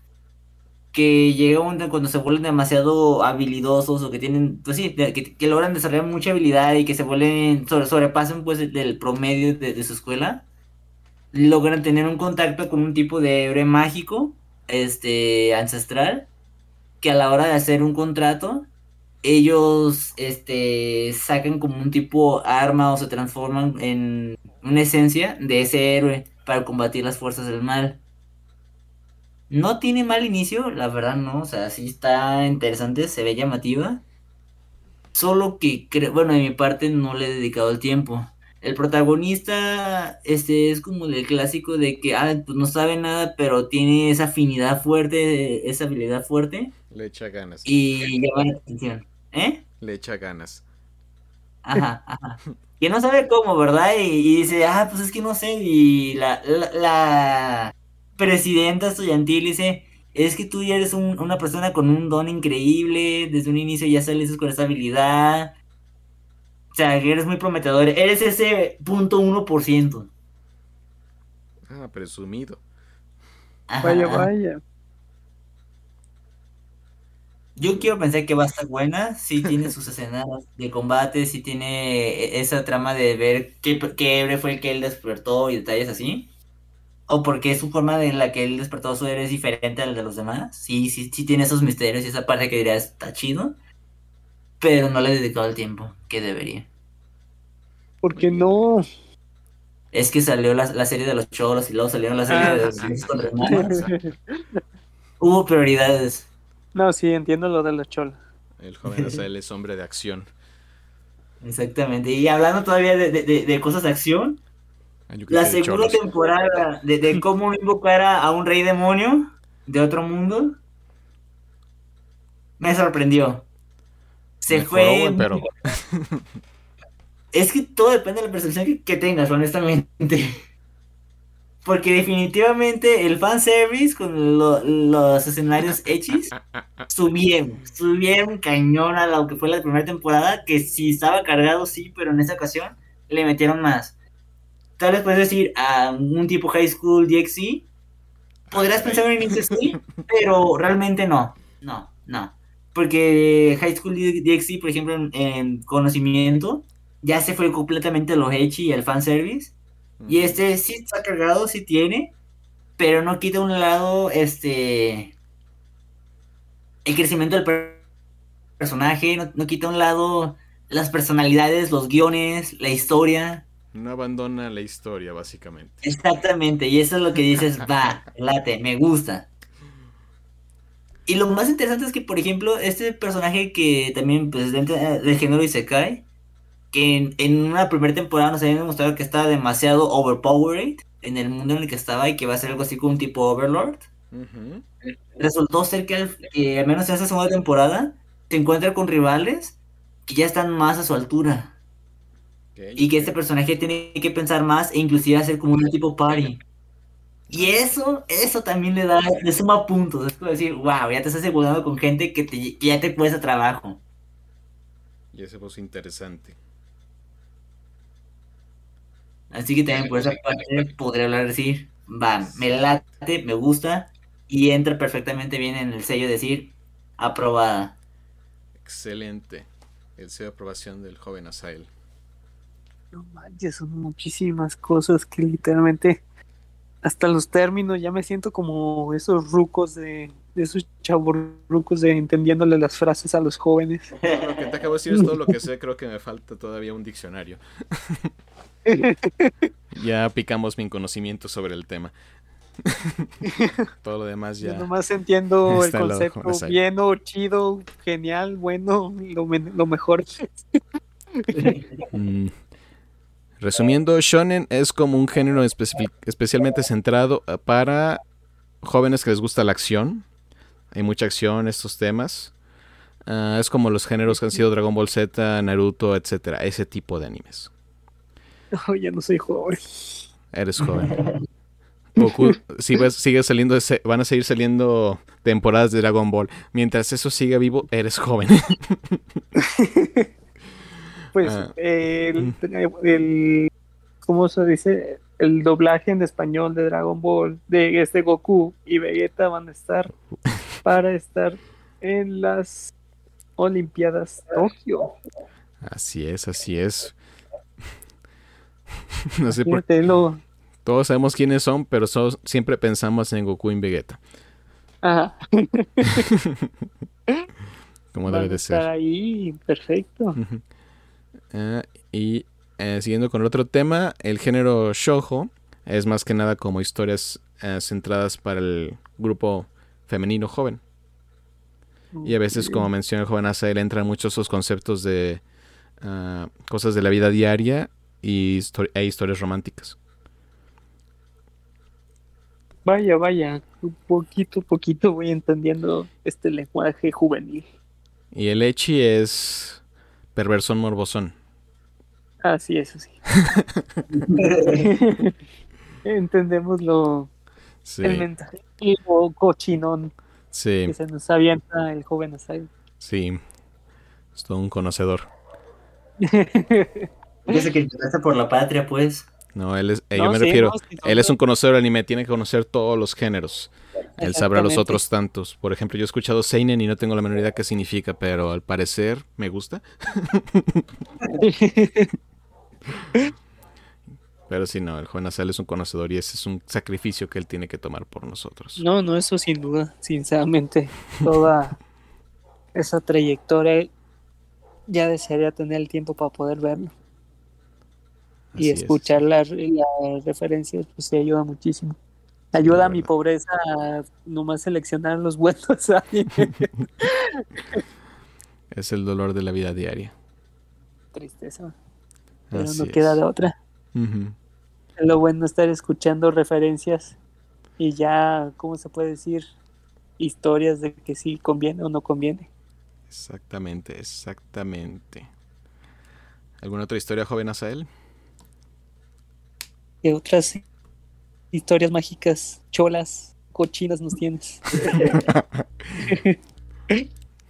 S3: que llega un cuando se vuelven demasiado habilidosos o que tienen, pues sí, que, que logran desarrollar mucha habilidad y que se vuelven, sobre, sobrepasan pues el- del promedio de, de su escuela, logran tener un contacto con un tipo de héroe mágico este ancestral que a la hora de hacer un contrato ellos este sacan como un tipo arma o se transforman en una esencia de ese héroe para combatir las fuerzas del mal. No tiene mal inicio, la verdad no, o sea, sí está interesante, se ve llamativa. Solo que, bueno, de mi parte no le he dedicado el tiempo. El protagonista este es como el clásico de que ah, pues no sabe nada, pero tiene esa afinidad fuerte, esa habilidad fuerte.
S1: Le echa ganas.
S3: Y llama la atención. ¿Eh?
S1: Le echa ganas.
S3: Ajá, ajá. Que no sabe cómo, ¿verdad? Y, dice, ah, pues es que no sé. Y la, la, presidenta estudiantil dice, es que tú ya eres una persona con un don increíble, desde un inicio ya sales con esa habilidad. O sea, eres muy prometedor. Eres ese punto uno por ciento.
S1: Ah, presumido.
S2: vaya, vaya.
S3: Yo quiero pensar que va a estar buena, sí tiene sus escenas de combate, sí tiene e-, esa trama de ver qué, qué héroe fue el que él despertó y detalles así. O porque su forma en la que él despertó su héroe es diferente al de los demás. Sí, sí, sí tiene esos misterios y esa parte que diría está chido. Pero no le he dedicado el tiempo que debería.
S2: Porque no.
S3: Es que salió la, serie de los cholos y luego salieron la serie ah, de los Hubo prioridades.
S2: No, sí, entiendo lo de la chola.
S1: El joven Azael es hombre de acción.
S3: Exactamente. Y hablando todavía de, cosas de acción, ah, la segunda temporada de, cómo invocar a, un rey demonio de otro mundo me sorprendió. Se fue. pero... es que todo depende de la percepción que, que tengas, honestamente. Porque definitivamente el fanservice con los escenarios hechis subieron, subieron cañón a lo que fue la primera temporada, que si estaba cargado, sí, pero en esa ocasión le metieron más. Tal vez puedes decir a un tipo High School DxC, podrías pensar en inicio sí, pero realmente no, no, no. Porque High School DxC, por ejemplo, en, conocimiento, ya se fue completamente lo hechi y el fanservice y este sí está cargado, sí tiene, pero no quita un lado este el crecimiento del personaje, no, quita un lado las personalidades, los guiones, la historia.
S1: No abandona la historia, básicamente.
S3: Exactamente, y eso es lo que dices, va, late, me gusta. Y lo más interesante es que, por ejemplo, este personaje que también, pues, dentro del género Isekai, que en, una primera temporada nos habían demostrado que estaba demasiado overpowered en el mundo en el que estaba y que va a ser algo así como un tipo Overlord. Resultó ser que al, menos en esa segunda temporada se encuentra con rivales que ya están más a su altura. y que este personaje tiene que pensar más e inclusive hacer como un tipo party. Y eso, eso también le da, le suma puntos. Es como decir, wow, ya te estás asegurando con gente que, te, que ya te cuesta trabajo.
S1: Y ese es interesante.
S3: Así que también por esa parte podría hablar decir, va, me late, me gusta y entra perfectamente bien en el sello decir aprobada.
S1: Excelente. El sello de aprobación del joven Asael.
S2: No manches, son muchísimas cosas que literalmente hasta los términos ya me siento como esos rucos de, esos chavos rucos de entendiéndole las frases a los jóvenes.
S1: Lo que te acabo de decir es todo lo que sé, creo que me falta todavía un diccionario. ya picamos mi conocimiento sobre el tema. Todo lo demás ya.
S2: Yo nomás entiendo el concepto bien o chido, genial, bueno, lo, mejor.
S1: Mm. Resumiendo, shonen es como un género especialmente centrado eh, para jóvenes que les gusta la acción. Hay mucha acción en estos temas. Ah, es como los géneros que han sido Dragon Ball Z, Naruto, etcétera, ese tipo de animes.
S2: Oh, ya no soy joven.
S1: Eres joven. Goku, si sigue saliendo, van a seguir saliendo temporadas de Dragon Ball. Mientras eso siga vivo, eres joven.
S2: pues ah. el, el, ¿cómo se dice? El doblaje en español de Dragon Ball, de este Goku y Vegeta van a estar para estar en las Olimpiadas Tokio.
S1: Así es, así es. no sé por qué. Todos sabemos quiénes son, pero siempre pensamos en Goku y Vegeta.
S2: Ajá.
S1: Como debe de ser.
S2: ahí, perfecto.
S1: Ah, y eh, siguiendo con el otro tema, el género shojo es más que nada como historias eh, centradas para el grupo femenino joven. Y a veces, como menciona el joven Asael, entran muchos esos conceptos de ah, cosas de la vida diaria y e historias románticas.
S2: Vaya, vaya, un poquito, poquito voy entendiendo este lenguaje juvenil.
S1: Y el Echi es perversón morbosón.
S2: Ah, sí, eso sí. Entendemos lo
S1: sí.
S2: el mensaje cochinón
S1: sí.
S2: que se nos avienta el joven Asai.
S1: Sí, es todo un conocedor.
S3: Dice que interesa por la patria, pues.
S1: No, él es, eh, yo me refiero, él es un conocedor del anime, tiene que conocer todos los géneros. Él sabrá los otros tantos. Por ejemplo, yo he escuchado Seinen y no tengo la menor idea qué significa, pero al parecer me gusta. pero sí, no, el joven Asal es un conocedor y ese es un sacrificio que él tiene que tomar por nosotros.
S2: No, no, eso sin duda, sinceramente. Toda esa trayectoria ya desearía tener el tiempo para poder verlo y escuchar las, referencias, pues sí ayuda muchísimo. Ayuda a mi pobreza a nomás seleccionar los buenos
S1: es el dolor de la vida diaria.
S2: Tristeza. Pero no queda de otra. Lo bueno estar escuchando referencias y ya, ¿cómo se puede decir? Historias de que sí conviene o no conviene.
S1: Exactamente, exactamente. ¿Alguna otra historia, joven Asael?
S2: ¿Qué otras historias mágicas, cholas, cochinas nos tienes?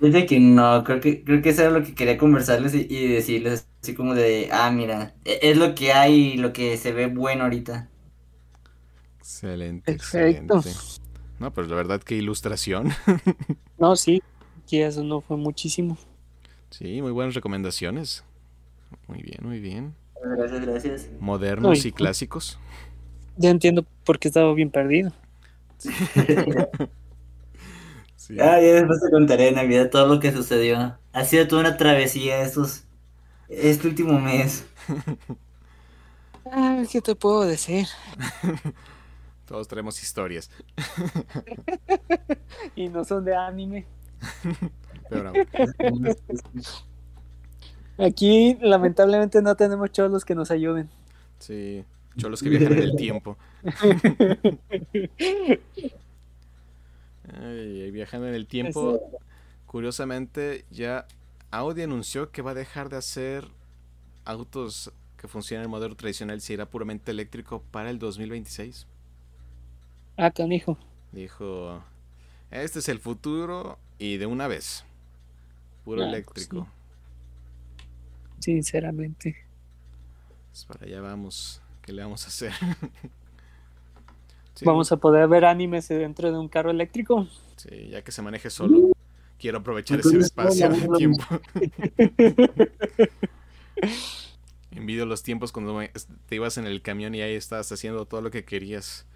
S3: Dice que no, creo que, creo que eso era lo que quería conversarles y, decirles así como de, ah, mira, e, es lo que hay y lo que se ve bueno ahorita.
S1: Excelente, excelente. No, pero la verdad que ilustración.
S2: no, sí, que eso no fue muchísimo.
S1: Sí, muy buenas recomendaciones. Muy bien, muy bien.
S3: Gracias, gracias.
S1: Modernos y clásicos.
S2: Ya entiendo por qué estaba bien perdido.
S3: Ah, ya después te contaré en Navidad todo lo que sucedió. Ha sido toda una travesía estos, este último mes.
S2: Ah, ¿Qué te puedo decir?
S1: Todos tenemos historias.
S2: y no son de anime. Pero Aquí lamentablemente no tenemos cholos que nos ayuden.
S1: Sí, cholos que viajan en el tiempo. Ay, viajando en el tiempo, curiosamente ya Audi anunció que va a dejar de hacer autos que funcionan en el modelo tradicional se irá puramente eléctrico para el 2026.
S2: Ah, canijo.
S1: Dijo, este es el futuro y de una vez. Puro ah, pues eléctrico
S2: sinceramente.
S1: Pues para allá vamos. ¿Qué le vamos a hacer?
S2: Vamos a poder ver animes dentro de un carro eléctrico.
S1: Sí, ya que se maneje solo. Quiero aprovechar ese espacio de tiempo. Envidio los tiempos cuando te ibas en el camión y ahí estabas haciendo todo lo que querías.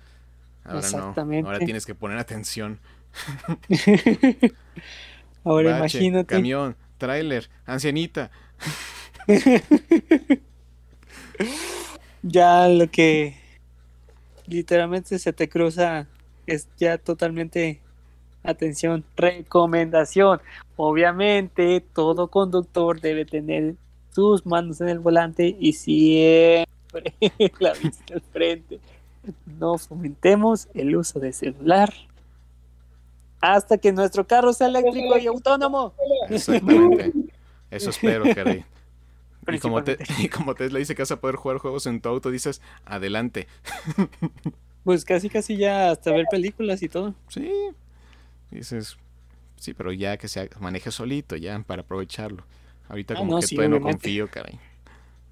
S1: Ahora no. Ahora tienes que poner atención.
S2: Ahora imagínate.
S1: Camión, tráiler, ancianita.
S2: ya lo que literalmente se te cruza es ya totalmente atención, recomendación. Obviamente todo conductor debe tener sus manos en el volante y siempre la vista al frente. No fomentemos el uso de celular hasta que nuestro carro sea eléctrico y autónomo.
S1: Exactamente. Eso espero, Kerry. Y como, te, y como Tesla dice que vas a poder jugar juegos en tu auto, dices, adelante.
S2: Pues casi, casi ya hasta ver películas y todo.
S1: Sí. Dices, sí, pero ya que se maneje solito, ya, para aprovecharlo. Ahorita ah, como que todavía no confío, caray.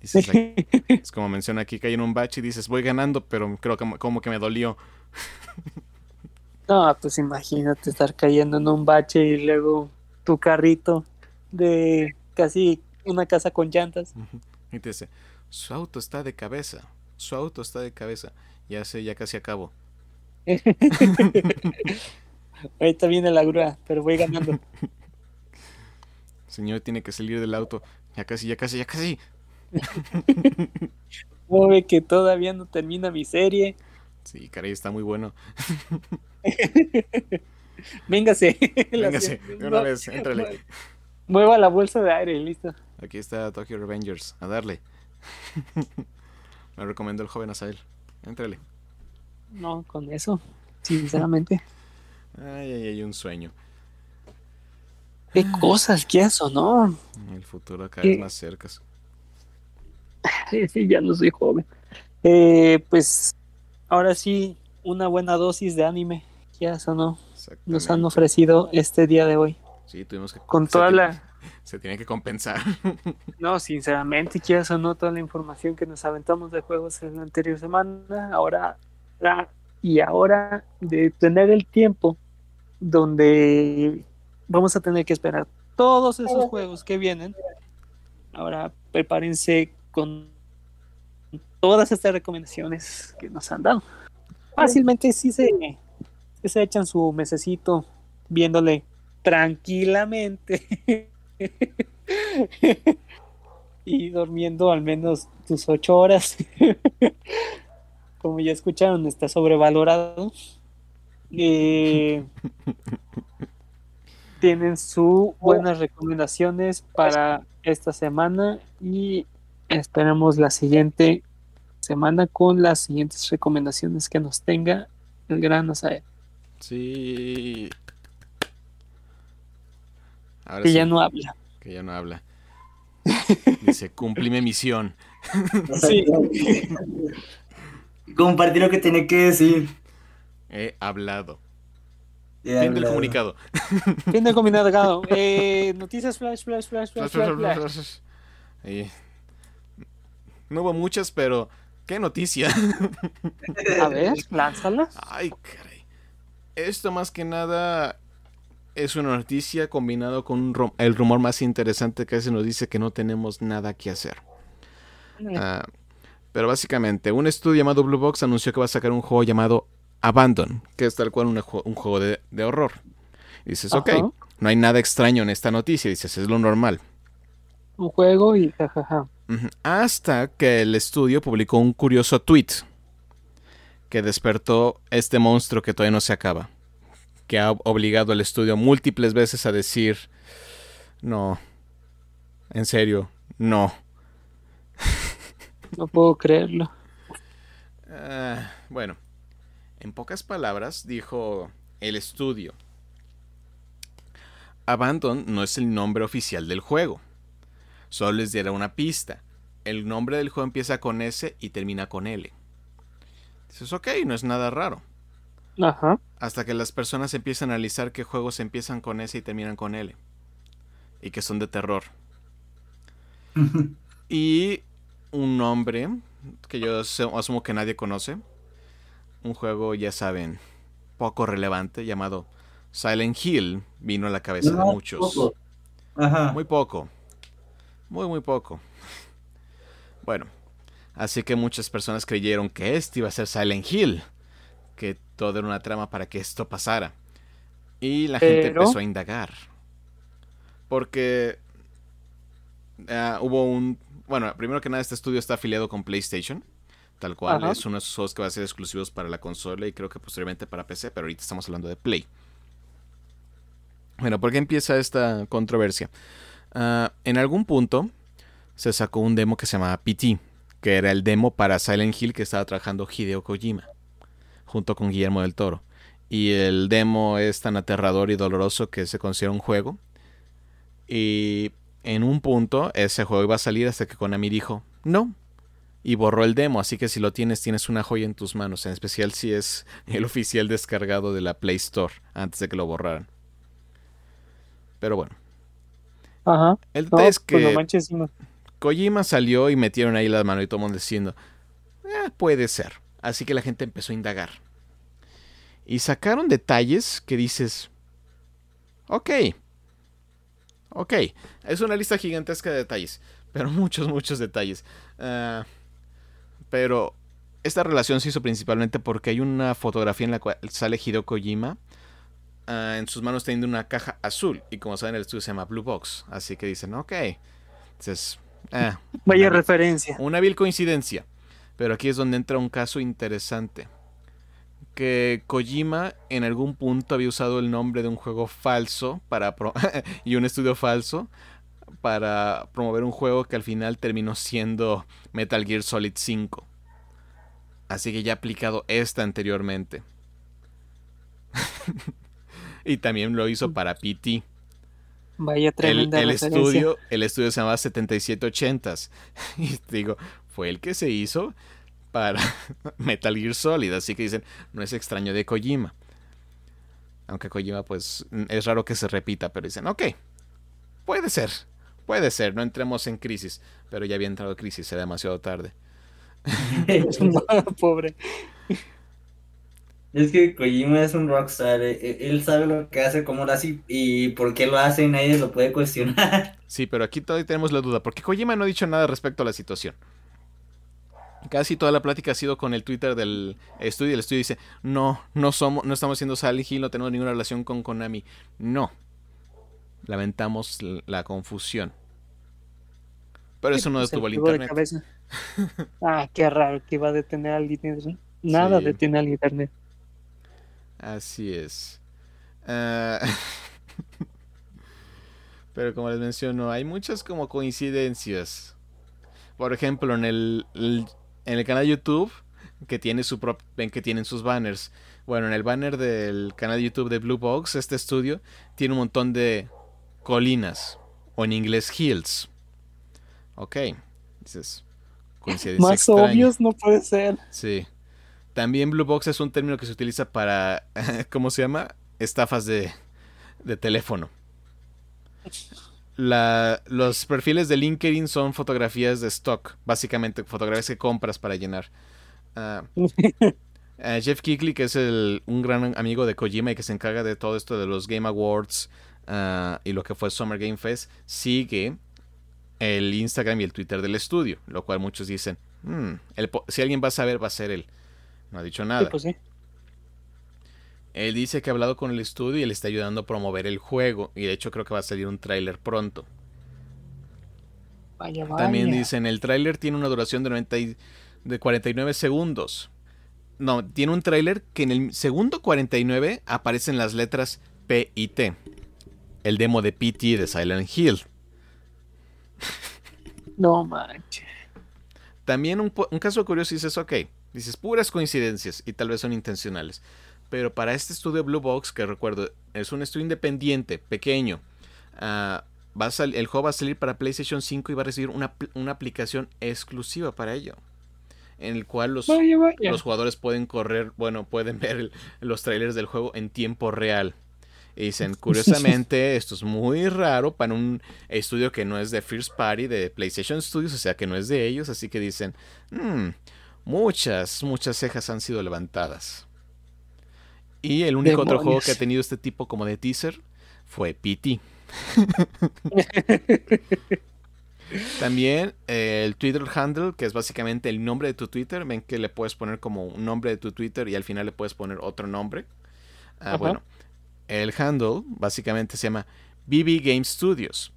S1: Dices, es como menciona aquí hay en un bache y dices, voy ganando, pero creo que como que me dolió.
S2: No, pues imagínate estar cayendo en un bache y luego tu carrito de casi una casa con llantas.
S1: Y te dice, su auto está de cabeza, su auto está de cabeza. Ya sé, ya casi acabo.
S2: Ahorita viene la grúa, pero voy ganando.
S1: Señor, tiene que salir del auto. Ya casi, ya casi, ya casi.
S2: ¿Cómo ve que todavía no termina mi serie?
S1: Sí, caray, está muy bueno.
S2: Véngase.
S1: Véngase, de una vez, éntrale.
S2: Mueva la bolsa de aire, listo.
S1: Aquí está Tokyo Revengers, a darle. Me recomendó el joven Asael. Éntrale.
S2: No, con eso, sinceramente.
S1: Ay, ay, hay un sueño.
S2: ¿Qué cosas que eso, no?
S1: El futuro cada vez más cerca.
S2: Sí, ya no soy joven. Eh, pues ahora sí, una buena dosis de anime, ya eso no, nos han ofrecido este día de hoy.
S1: Sí, tuvimos que...
S2: Con toda la...
S1: Se tiene que compensar.
S2: no, sinceramente, quieras o no, toda la información que nos aventamos de juegos en la anterior semana, ahora y ahora de tener el tiempo donde vamos a tener que esperar todos esos juegos que vienen. Ahora prepárense con todas estas recomendaciones que nos han dado. Fácilmente sí se, se echan su mesecito viéndole tranquilamente y durmiendo al menos tus ocho horas. Como ya escucharon, está sobrevalorado. Eh, tienen sus buenas recomendaciones para esta semana y esperamos la siguiente semana con las siguientes recomendaciones que nos tenga el gran Asael.
S1: Sí.
S2: Que ya no habla.
S1: Que ya no habla. Dice, cumplí mi misión.
S3: Sí. Compartir lo que tiene que decir.
S1: He hablado. fin del comunicado.
S2: Fin del comunicado. Eh, noticias flash, flash, flash, flash, flash, flash.
S1: No hubo muchas, pero qué noticia.
S2: A ver, lánzalas.
S1: Ay, caray. Esto más que nada es una noticia combinado con el rumor más interesante que se nos dice que no tenemos nada que hacer. Ah, pero básicamente, un estudio llamado Blue Box anunció que va a sacar un juego llamado Abandon, que es tal cual un, juego de, horror. dices, ok, no hay nada extraño en esta noticia, dices, es lo normal.
S2: Un juego y jajaja.
S1: Hasta que el estudio publicó un curioso tweet que despertó este monstruo que todavía no se acaba. Que ha obligado al estudio múltiples veces a decir, no, en serio, no.
S2: No puedo creerlo.
S1: Ah, bueno, en pocas palabras dijo el estudio. Abandon no es el nombre oficial del juego. Solo les diera una pista. El nombre del juego empieza con S y termina con L. Dices, ok, no es nada raro.
S2: Ajá.
S1: Hasta que las personas empiezan a analizar qué juegos empiezan con S y terminan con L. Y que son de terror. y un nombre que yo asumo que nadie conoce. Un juego, ya saben, poco relevante llamado Silent Hill vino a la cabeza de muchos. Muy poco. Muy, muy poco. Bueno, así que muchas personas creyeron que este iba a ser Silent Hill. Que todo era una trama para que esto pasara. Y la gente empezó a indagar. Porque ah, hubo un bueno, primero que nada, este estudio está afiliado con PlayStation. Tal cual, es uno de esos juegos que va a ser exclusivos para la consola y creo que posteriormente para PC, pero ahorita estamos hablando de Play. Bueno, ¿por qué empieza esta controversia? Ah, en algún punto se sacó un demo que se llamaba PT, que era el demo para Silent Hill que estaba trabajando Hideo Kojima, junto con Guillermo del Toro. Y el demo es tan aterrador y doloroso que se considera un juego. Y en un punto ese juego iba a salir hasta que Konami dijo, no. Y borró el demo, así que si lo tienes, tienes una joya en tus manos, en especial si es el oficial descargado de la Play Store, antes de que lo borraran. Pero bueno.
S2: Ajá.
S1: El detalle es pues que Kojima salió y metieron ahí las manos y todo el mundo diciendo, eh, puede ser. Así que la gente empezó a indagar. Y sacaron detalles que dices, ok, Ok, es una lista gigantesca de detalles, pero muchos, muchos detalles. Ah, pero esta relación se hizo principalmente porque hay una fotografía en la cual sale Hideo Kojima ah, en sus manos teniendo una caja azul. Y como saben, el estudio se llama Blue Box. Así que dicen, ok. Entonces, ah,
S2: Vaya referencia.
S1: Una vil coincidencia. Pero aquí es donde entra un caso interesante. Que Kojima en algún punto había usado el nombre de un juego falso para y un estudio falso para promover un juego que al final terminó siendo Metal Gear Solid 5. Así que ya ha aplicado esta anteriormente. y también lo hizo para PT.
S2: Vaya tremenda
S1: el, el estudio, el estudio se llamaba 7780s. Y digo, fue el que se hizo para Metal Gear Solid. Así que dicen, no es extraño de Kojima. Aunque Kojima, pues, es raro que se repita, pero dicen, ok, puede ser, puede ser, no entremos en crisis. Pero ya había entrado en crisis, era demasiado tarde.
S2: Pobre.
S3: Es que Kojima es un rockstar, eh, eh, él sabe lo que hace, cómo lo hace y por qué lo hace y nadie lo puede cuestionar.
S1: Sí, pero aquí todavía tenemos la duda, porque Kojima no ha dicho nada respecto a la situación. Casi toda la plática ha sido con el Twitter del estudio. El estudio dice, no, no somos, no estamos haciendo Silent Hill, no tenemos ninguna relación con Konami. No. Lamentamos la confusión. Pero eso no
S2: pues,
S1: detuvo el internet.
S2: ah, qué raro que iba a detener al internet. Nada detiene al internet.
S1: Así es. Ah, pero como les menciono, hay muchas como coincidencias. Por ejemplo, en el, en el canal de YouTube, que tiene su ven que tienen sus banners. Bueno, en el banner del canal de YouTube de Blue Box, este estudio tiene un montón de colinas, o en inglés hills. Ok, dices,
S2: coincidencia Más obvios no puede ser.
S1: Sí. También Blue Box es un término que se utiliza para, ¿cómo se llama? Estafas de, de teléfono. La, los perfiles de LinkedIn son fotografías de stock, básicamente fotografías que compras para llenar. Ah, ah, Jeff Kigley, que es el, un gran amigo de Kojima y que se encarga de todo esto de los Game Awards ah, y lo que fue Summer Game Fest, sigue el Instagram y el Twitter del estudio, lo cual muchos dicen, hmm, si alguien va a saber, va a ser él. No ha dicho nada.
S2: Pues
S1: él dice que ha hablado con el estudio y le está ayudando a promover el juego. Y de hecho creo que va a salir un tráiler pronto.
S2: Vaya, vaya.
S1: También dicen, el tráiler tiene una duración de, 90 de 49 segundos. No, tiene un tráiler que en el segundo 49 aparecen las letras P y T. El demo de PT de Silent Hill.
S2: No manches.
S1: También un, un caso curioso dices, ok, Dices, puras coincidencias y tal vez son intencionales. Pero para este estudio Blue Box, que recuerdo, es un estudio independiente, pequeño, ah, va a el juego va a salir para PlayStation 5 y va a recibir una, aplicación exclusiva para ello. En el cual los, los jugadores pueden correr, bueno, pueden ver los trailers del juego en tiempo real. Y dicen, curiosamente, esto es muy raro para un estudio que no es de First Party, de PlayStation Studios, o sea que no es de ellos. Así que dicen, hmm, muchas, muchas cejas han sido levantadas. Y el único otro juego que ha tenido este tipo como de teaser fue PT. También eh, el Twitter handle, que es básicamente el nombre de tu Twitter. Ven que le puedes poner como un nombre de tu Twitter y al final le puedes poner otro nombre. Ah, bueno, el handle básicamente se llama BB Game Studios.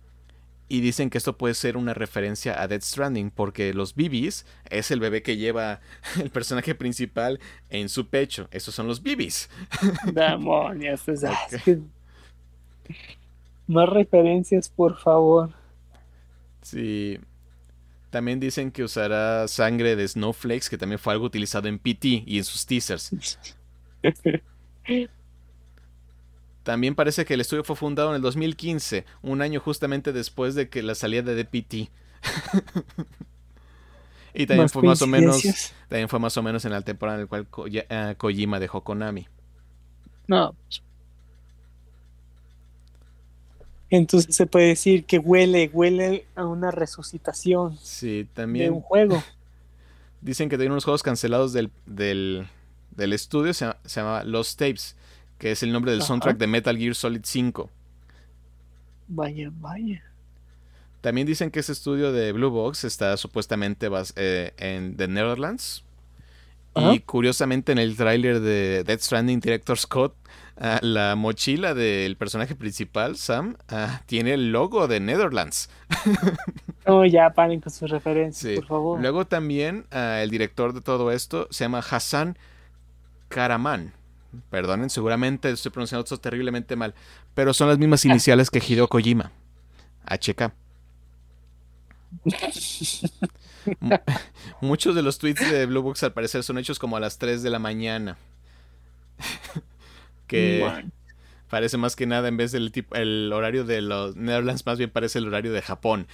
S1: Y dicen que esto puede ser una referencia a Dead Stranding, porque los BBs es el bebé que lleva el personaje principal en su pecho. Esos son los BBs.
S2: Demonios, Más referencias, por favor.
S1: Sí. También dicen que usará sangre de Snowflakes, que también fue algo utilizado en PT y en sus teasers. También parece que el estudio fue fundado en el 2015, un año justamente después de que la salida de DPT. y también fue más o menos también fue más o menos en la temporada en la cual eh, Kojima dejó Konami.
S2: No. Entonces se puede decir que huele, huele a una resucitación.
S1: Sí, también.
S2: De un juego.
S1: Dicen que hay unos juegos cancelados del, del, estudio, se, se llama Los Tapes que es el nombre del soundtrack de Metal Gear Solid 5.
S2: Vaya, vaya.
S1: También dicen que ese estudio de Blue Box está supuestamente eh, en The Netherlands Y curiosamente en el tráiler de Death Stranding Director Scott, ah, la mochila del personaje principal, Sam, ah, tiene el logo de Netherlands.
S2: oh, ya paren con sus referencias, por favor.
S1: Luego también ah, el director de todo esto se llama Hassan Karaman. Perdonen, seguramente estoy pronunciando esto terriblemente mal, pero son las mismas iniciales que Hideo Kojima. HK. Muchos de los tweets de Blue Books al parecer son hechos como a las 3 de la mañana. que parece más que nada en vez del tipo, el horario de los Netherlands, más bien parece el horario de Japón.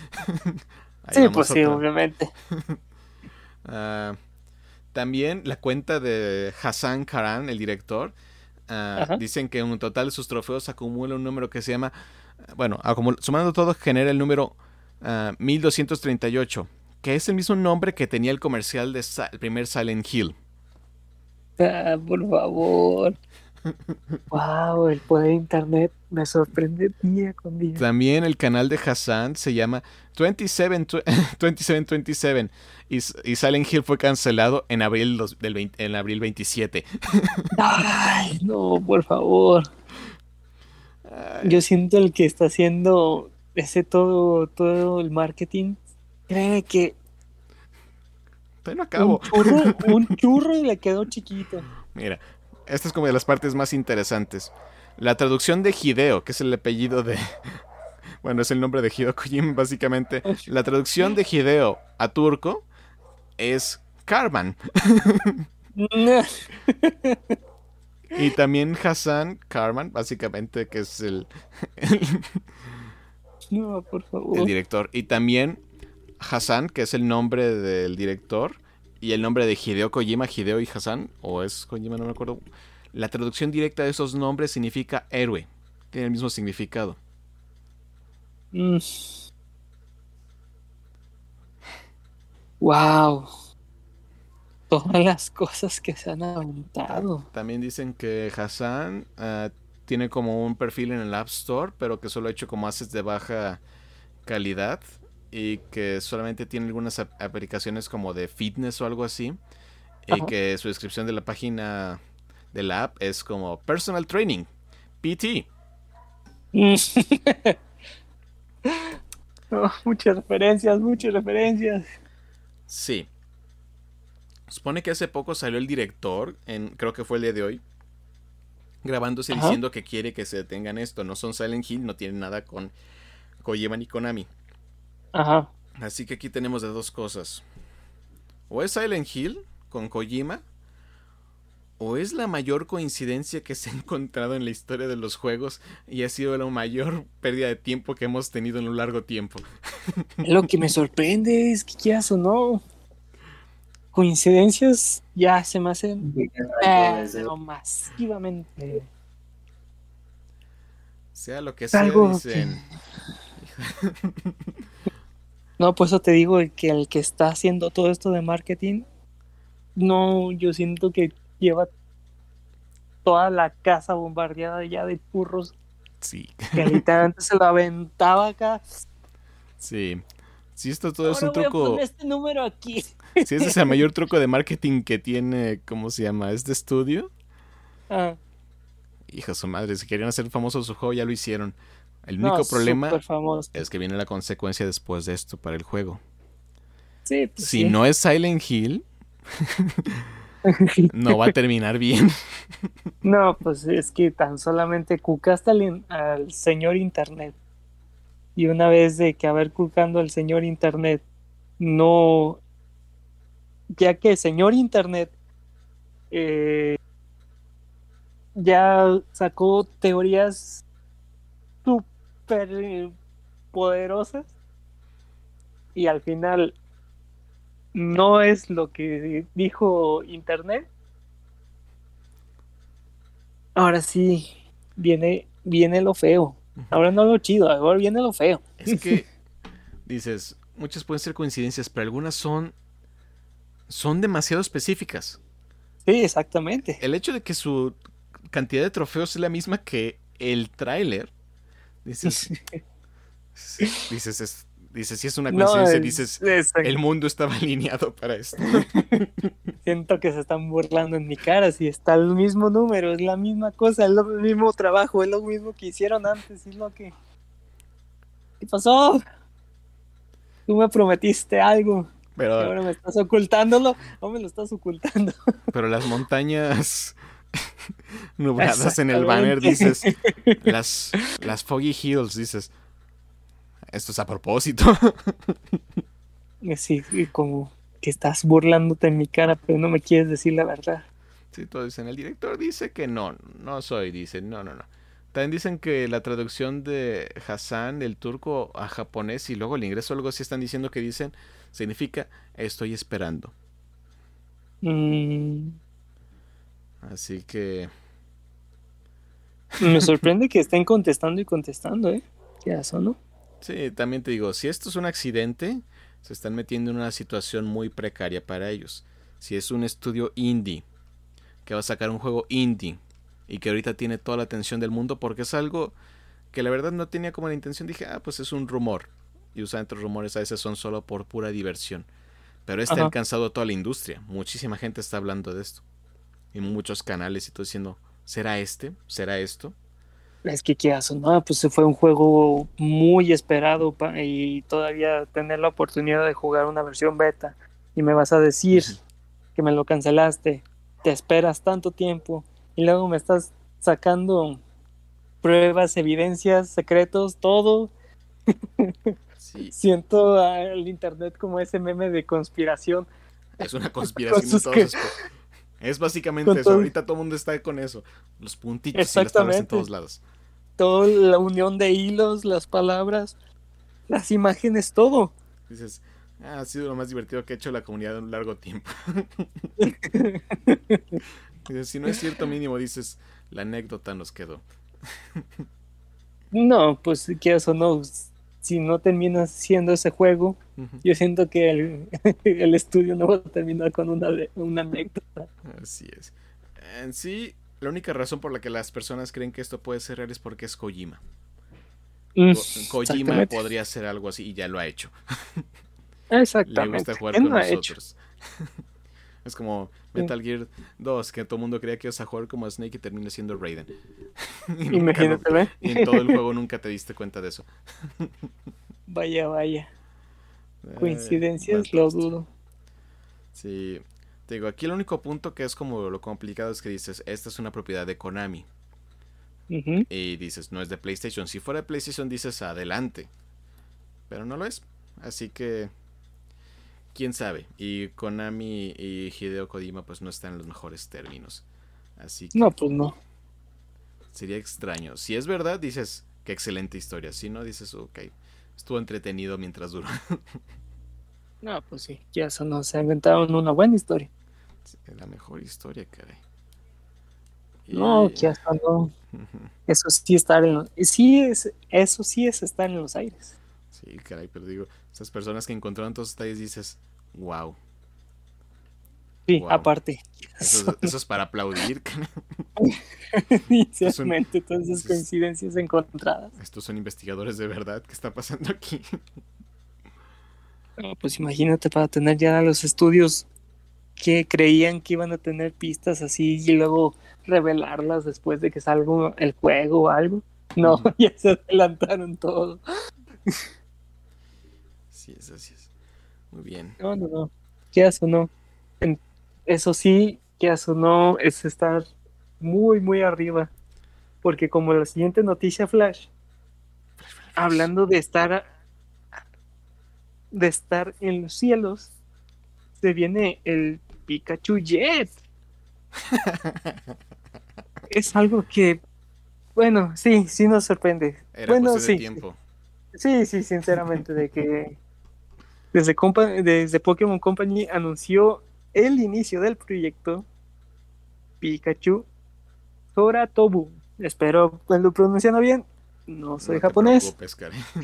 S2: sí, pues sí, obviamente.
S1: Ah, también la cuenta de Hassan Karan, el director, ah, dicen que en total de sus trofeos acumula un número que se llama, bueno, sumando todo genera el número 1238, ah, que es el mismo nombre que tenía el comercial del primer Silent Hill.
S2: Ah, por favor. Wow, el poder de internet me sorprende día con día.
S1: También el canal de Hassan se llama 2727 y, y Silent Hill fue cancelado en abril, del en abril 27.
S2: Ay, no, por favor. Yo siento el que está haciendo ese todo, todo el marketing. Cree que
S1: no acabo.
S2: Un churro, y le quedó chiquito.
S1: Mira, esta es como de las partes más interesantes. La traducción de Hideo, que es el apellido de. Bueno, es el nombre de Hideo Kojima, básicamente. La traducción de Hideo a turco es Karman. y también Hassan Karman, básicamente, que es el,
S2: no, por favor.
S1: El director. Y también Hassan, que es el nombre del director, y el nombre de Hideo Kojima, Hideo y Hassan, o es Kojima, no me acuerdo. La traducción directa de esos nombres significa héroe. Tiene el mismo significado.
S2: Wow. Mm. Todas las cosas que se han aumentado.
S1: También dicen que Hassan ah, tiene como un perfil en el App Store, pero que solo ha hecho como haces de baja calidad y que solamente tiene algunas aplicaciones como de fitness o algo así. Y que su descripción de la página de la app es como personal training, PT.
S2: muchas referencias, muchas referencias.
S1: Sí. Supone que hace poco salió el director, en, creo que fue el día de hoy, grabándose diciendo que quiere que se detengan esto. No son Silent Hill, no tienen nada con Kojima ni Konami.
S2: Ajá.
S1: Así que aquí tenemos de dos cosas. O es Silent Hill con Kojima, o es la mayor coincidencia que se ha encontrado en la historia de los juegos y ha sido la mayor pérdida de tiempo que hemos tenido en un largo tiempo.
S2: Lo que me sorprende es que quieras o no. Coincidencias ya se me hacen masivamente.
S1: Sea lo que sea, dicen.
S2: No, pues eso te digo que el que está haciendo todo esto de marketing, no, yo siento que lleva toda la casa bombardeada ya de purros.
S1: Sí.
S2: Que literalmente se lo aventaba acá.
S1: Sí. Sí, esto todo es un truco.
S2: este número aquí. Sí,
S1: ese es el mayor truco de marketing que tiene, ¿cómo se llama? ¿Este estudio? Ah. Hija su madre, si querían hacer famoso su juego, ya lo hicieron. El único problema es que viene la consecuencia después de esto para el juego.
S2: Sí, pues
S1: si no es Silent Hill, no va a terminar bien.
S2: no, pues es que tan solamente cucaste al, señor Internet. Y una vez de que haber cucando al señor Internet, no. Ya que el señor Internet eh, ya sacó teorías poderosas y al final no es lo que dijo Internet. Ahora sí, viene, viene lo feo. Ahora no lo chido, ahora viene lo feo.
S1: Es que, dices, muchas pueden ser coincidencias, pero algunas son, son demasiado específicas.
S2: Sí, exactamente.
S1: El hecho de que su cantidad de trofeos es la misma que el tráiler Dices, dices Dices, si es una coincidencia, dices, el mundo estaba alineado para esto.
S2: Siento que se están burlando en mi cara, si está el mismo número, es la misma cosa, es el mismo trabajo, es lo mismo que hicieron antes, es lo que... ¿Qué pasó? Tú me prometiste algo. Pero... ahora me estás ocultándolo, o me lo estás ocultando.
S1: Pero las montañas nubladas en el banner dices, las, las Foggy Hills, dices, esto es a propósito.
S2: sí, como que estás burlándote en mi cara, pero no me quieres decir la verdad.
S1: Sí, todos dicen, el director dice que no, no soy, dice, no, no, no. También dicen que la traducción de Hassan del turco a japonés y luego el ingreso algo así están diciendo que dicen significa estoy esperando.
S2: Mm.
S1: Así que
S2: me sorprende que estén contestando y contestando, ¿eh? ¿Qué eso, no?
S1: Sí, también te digo, si esto es un accidente, se están metiendo en una situación muy precaria para ellos. Si es un estudio indie, que va a sacar un juego indie, y que ahorita tiene toda la atención del mundo, porque es algo que la verdad no tenía como la intención, dije, ah, pues es un rumor. Y usualmente los rumores a veces son solo por pura diversión. Pero este ha alcanzado toda la industria. Muchísima gente está hablando de esto. Y muchos canales y todo diciendo, ¿será este? ¿Será esto?
S2: Es que qué hace, no, pues fue un juego muy esperado y todavía tener la oportunidad de jugar una versión beta y me vas a decir que me lo cancelaste, te esperas tanto tiempo y luego me estás sacando pruebas, evidencias, secretos, todo. Siento al internet como ese meme de conspiración.
S1: Es una conspiración de Es básicamente eso. Ahorita todo el mundo está con eso. Los puntitos y las tablas en todos lados.
S2: Toda la unión de hilos, las palabras, las imágenes, todo.
S1: Dices, ah, ha sido lo más divertido que ha hecho la comunidad en un largo tiempo. si no es cierto mínimo, dices, la anécdota nos quedó.
S2: no, pues que eso no. Si no termina siendo ese juego, yo siento que el, estudio no va a terminar con una, una anécdota.
S1: Así es. En sí, la única razón por la que las personas creen que esto puede ser real es porque es Kojima. Mm, Kojima podría hacer algo así y ya lo ha hecho.
S2: Exactamente.
S1: Le gusta jugar con nosotros. es como Metal Gear 2, que todo el mundo creía que ibas a jugar como Snake y termina siendo Raiden.
S2: Imagínate,
S1: Y en todo el juego nunca te diste cuenta de eso.
S2: vaya, vaya. Coincidencias, lo dudo.
S1: Sí. Te digo, aquí el único punto que es como lo complicado es que dices, esta es una propiedad de Konami. Y dices, no es de PlayStation. Si fuera de PlayStation dices, adelante. Pero no lo es. Así que quién sabe. Y Konami y Hideo Kojima pues no están en los mejores términos. Así que...
S2: No, pues no.
S1: Sería extraño. Si es verdad, dices, qué excelente historia. Si no, dices, ok, estuvo entretenido mientras duró.
S2: no, pues sí, ya eso no se inventaron una buena historia.
S1: la mejor historia, caray.
S2: No, que hasta no. Eso sí estar en los... Sí, es, eso sí es estar en los aires.
S1: Sí, caray, pero digo, esas personas que encontraron todos los detalles dices, wow.
S2: Sí, aparte.
S1: Eso, es para aplaudir.
S2: Sinceramente, todas esas coincidencias encontradas.
S1: Estos son investigadores de verdad. ¿Qué está pasando aquí?
S2: pues imagínate para tener ya los estudios que creían que iban a tener pistas así y luego revelarlas después de que salga el juego o algo. No, ya se adelantaron todo.
S1: Sí, es, así es. Muy bien.
S2: No, no, no. ¿Qué hace o no? Eso sí, ¿qué hace o no? Es estar muy, muy arriba. Porque como la siguiente noticia flash, hablando de estar de estar en los cielos, se viene el Pikachu Jet. es algo que, bueno, sí, sí nos sorprende. bueno, sí. Tiempo. Sí, sí, sinceramente, de que desde, desde Pokémon Company anunció el inicio del proyecto Pikachu Soratobu. Espero que lo pronunciando bien. No soy japonés.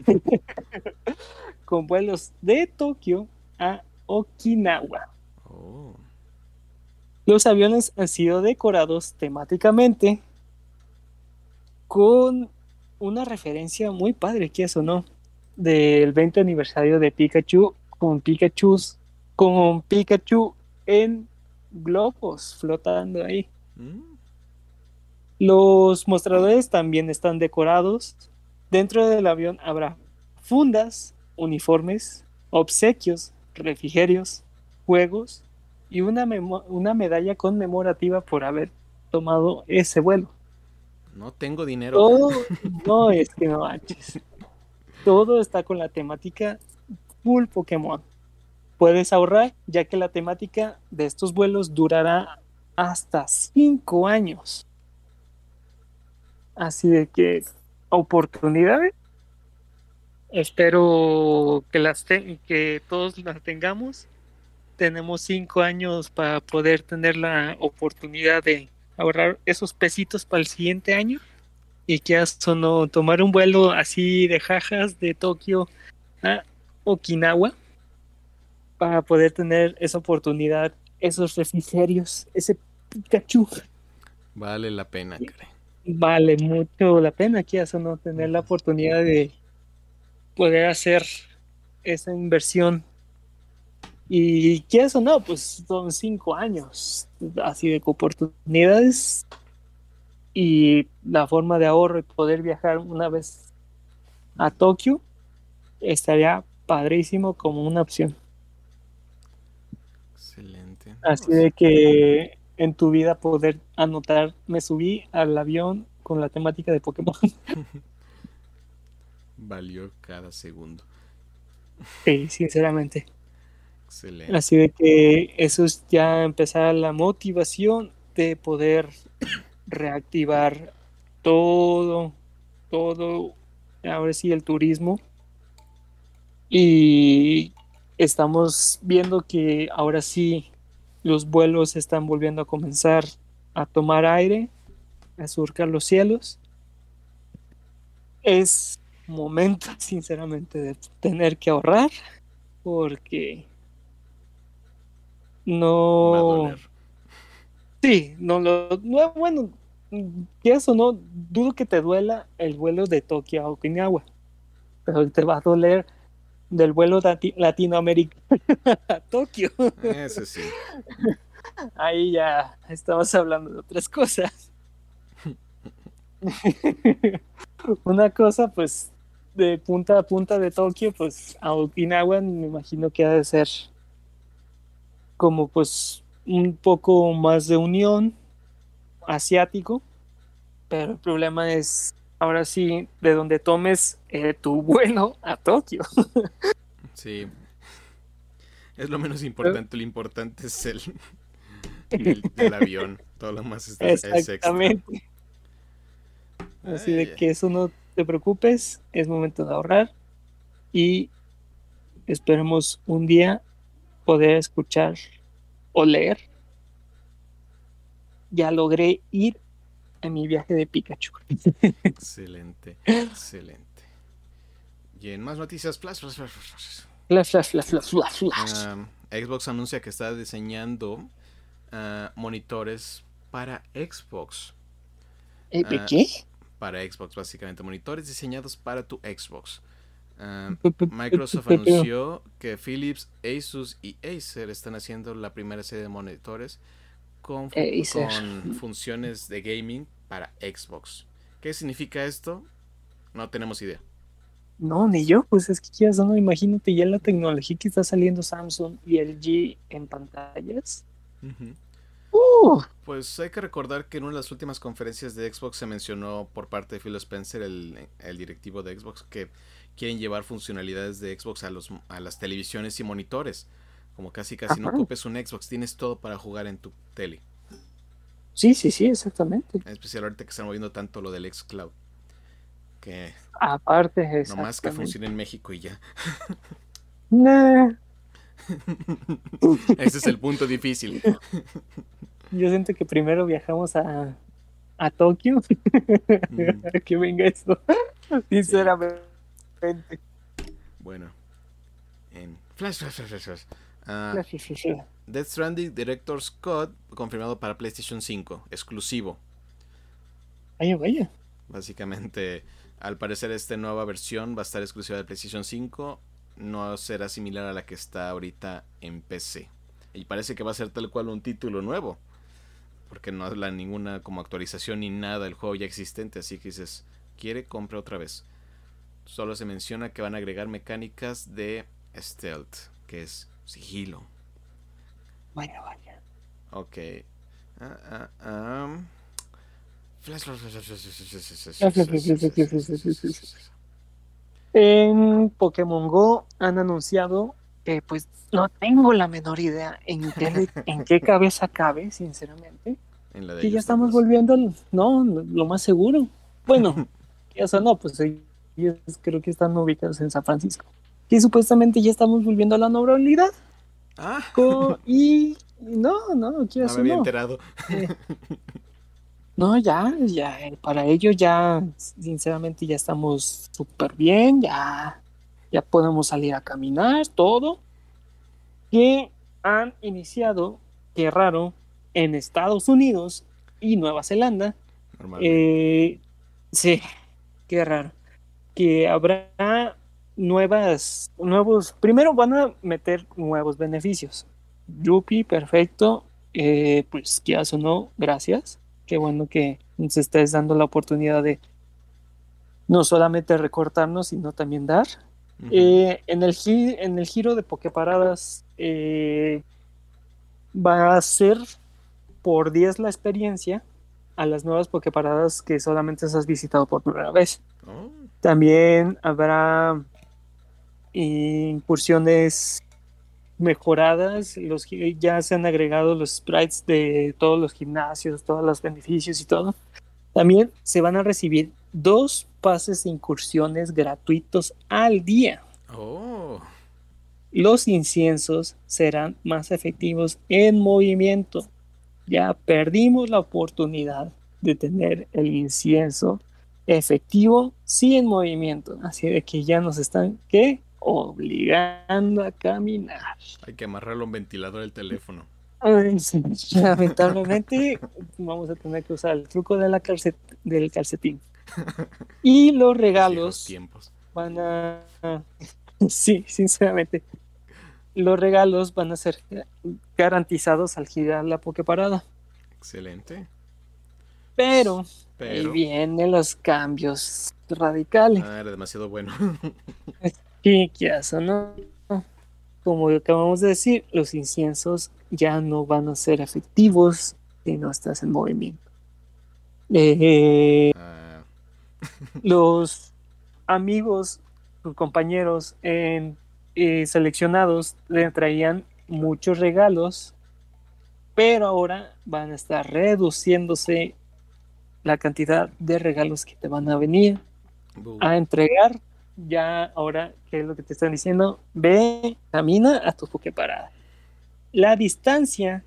S2: Con vuelos de Tokio a Okinawa. Oh. Los aviones han sido decorados temáticamente con una referencia muy padre, que eso no, del 20 aniversario de Pikachu con Pikachu con Pikachu en globos flotando ahí. Mm. Los mostradores también están decorados. Dentro del avión habrá fundas, uniformes, obsequios, refrigerios, juegos y una, una medalla conmemorativa por haber tomado ese vuelo.
S1: No tengo dinero.
S2: Todo, no es que no manches. Todo está con la temática full Pokémon. Puedes ahorrar ya que la temática de estos vuelos durará hasta 5 años. Así de que oportunidades. Espero que las que todos las tengamos. Tenemos cinco años para poder tener la oportunidad de ahorrar esos pesitos para el siguiente año y que hasta no tomar un vuelo así de jajas de Tokio a Okinawa para poder tener esa oportunidad, esos refrigerios, ese Pikachu.
S1: Vale la pena, Karen
S2: vale mucho la pena aquí eso no tener la oportunidad de poder hacer esa inversión. Y que eso no pues son cinco años así de oportunidades y la forma de ahorro y poder viajar una vez a Tokio estaría padrísimo como una opción
S1: excelente
S2: así de que en tu vida poder anotar, me subí al avión con la temática de Pokémon.
S1: Valió cada segundo.
S2: Sí, sinceramente.
S1: Excelente.
S2: Así de que eso es ya empezar la motivación de poder reactivar todo, todo, ahora sí el turismo. Y estamos viendo que ahora sí los vuelos están volviendo a comenzar a tomar aire, a surcar los cielos. Es momento, sinceramente, de tener que ahorrar porque no... Sí, no lo... No, bueno, que eso no, dudo que te duela el vuelo de Tokio a Okinawa, pero te va a doler del vuelo Latinoamérica a Tokio.
S1: Eso sí.
S2: Ahí ya estamos hablando de otras cosas. Una cosa, pues, de punta a punta de Tokio, pues a Okinawa me imagino que ha de ser como pues un poco más de unión asiático, pero el problema es ahora sí, de donde tomes eh, tu vuelo a Tokio.
S1: sí. Es lo menos importante, lo importante es el, el, avión. Todo lo más es,
S2: Exactamente. Así de que eso no te preocupes, es momento de ahorrar y esperemos un día poder escuchar o leer. Ya logré ir en mi viaje de Pikachu.
S1: Excelente, excelente. Y en más noticias, flash, flash, flash, flash.
S2: Flash, flash, flash, flash, flash.
S1: Xbox anuncia que está diseñando uh, monitores para Xbox.
S2: ¿Eh, ¿De qué?
S1: Para Xbox, básicamente. Monitores diseñados para tu Xbox. Microsoft anunció que Philips, Asus y Acer están haciendo la primera serie de monitores con, funciones de gaming para Xbox. ¿Qué significa esto? No tenemos idea.
S2: No, ni yo, pues es que ya no, imagínate ya la tecnología que está saliendo Samsung y LG en pantallas.
S1: Uh. Pues hay que recordar que en una de las últimas conferencias de Xbox se mencionó por parte de Phil Spencer, el, el directivo de Xbox, que quieren llevar funcionalidades de Xbox a, los, a las televisiones y monitores. Como casi casi no ocupes un Xbox, tienes todo para jugar en tu tele.
S2: Sí, sí, sí, exactamente.
S1: En especial ahorita que están moviendo tanto lo del xCloud. Que
S2: aparte
S1: es más que funcione en México y ya. Ese es el punto difícil.
S2: Yo siento que primero viajamos a, a Tokio. Mm. que venga eso. Sinceramente.
S1: Bueno. En flash, flash, flash, flash. Uh, Death Stranding Director Scott confirmado para PlayStation 5, exclusivo.
S2: Vaya, vaya.
S1: Básicamente, al parecer esta nueva versión va a estar exclusiva de PlayStation 5, no será similar a la que está ahorita en PC. Y parece que va a ser tal cual un título nuevo, porque no habla ninguna como actualización ni nada del juego ya existente, así que dices, quiere, compra otra vez. Solo se menciona que van a agregar mecánicas de stealth, que es sigilo.
S2: Vaya, vaya.
S1: Ok. Ah, ah,
S2: En Pokémon Go han anunciado que pues no tengo la menor idea en qué, en qué cabeza cabe, sinceramente.
S1: En la de
S2: Que ya estamos volviendo, no, lo más seguro. Bueno, eso no, pues ellos creo que están ubicados en San Francisco. Que supuestamente ya estamos volviendo a la normalidad.
S1: Ah,
S2: y no, no, ¿qué
S1: no me había
S2: no.
S1: enterado.
S2: No, ya, ya, para ello ya, sinceramente, ya estamos súper bien, ya, ya podemos salir a caminar, todo. Que han iniciado, qué raro, en Estados Unidos y Nueva Zelanda.
S1: Normalmente.
S2: Eh, sí, qué raro. Que habrá nuevas, nuevos, primero van a meter nuevos beneficios. Yupi, perfecto. Eh, pues ya sonó, gracias. Qué bueno que nos estés dando la oportunidad de no solamente recortarnos, sino también dar. Eh, en, el gi- en el giro de Poképaradas eh, va a ser por 10 la experiencia a las nuevas Poképaradas que solamente has visitado por primera vez.
S1: Oh,
S2: También habrá incursiones mejoradas, los, ya se han agregado los sprites de todos los gimnasios, todos los beneficios y todo. También se van a recibir dos pases de incursiones gratuitos al día.
S1: oh.
S2: Los inciensos serán más efectivos en movimiento. Ya perdimos la oportunidad de tener el incienso efectivo sí en movimiento. Así de que ya nos están ¿qué? obligando a caminar.
S1: Hay que amarrarlo a un ventilador del teléfono.
S2: Ay, sí, Lamentablemente vamos a tener que usar el truco de la calcet- del calcetín. Y los regalos
S1: tiempos.
S2: van a... Sí, sinceramente. Los regalos van a ser garantizados al girar la Poképarada.
S1: Excelente.
S2: Pero, ahí
S1: Pero.
S2: vienen los cambios radicales.
S1: Ah, era demasiado bueno.
S2: Sí, eso, ¿no? Como acabamos de decir, los inciensos ya no van a ser efectivos si no estás en movimiento. Eh,
S1: Ah,
S2: los amigos, tus compañeros en, eh, seleccionados le traían muchos regalos, pero ahora van a estar reduciéndose la cantidad de regalos que te van a venir a entregar. Ya ahora, ¿qué es lo que te están diciendo? Ve, camina a tu Poképarada. La distancia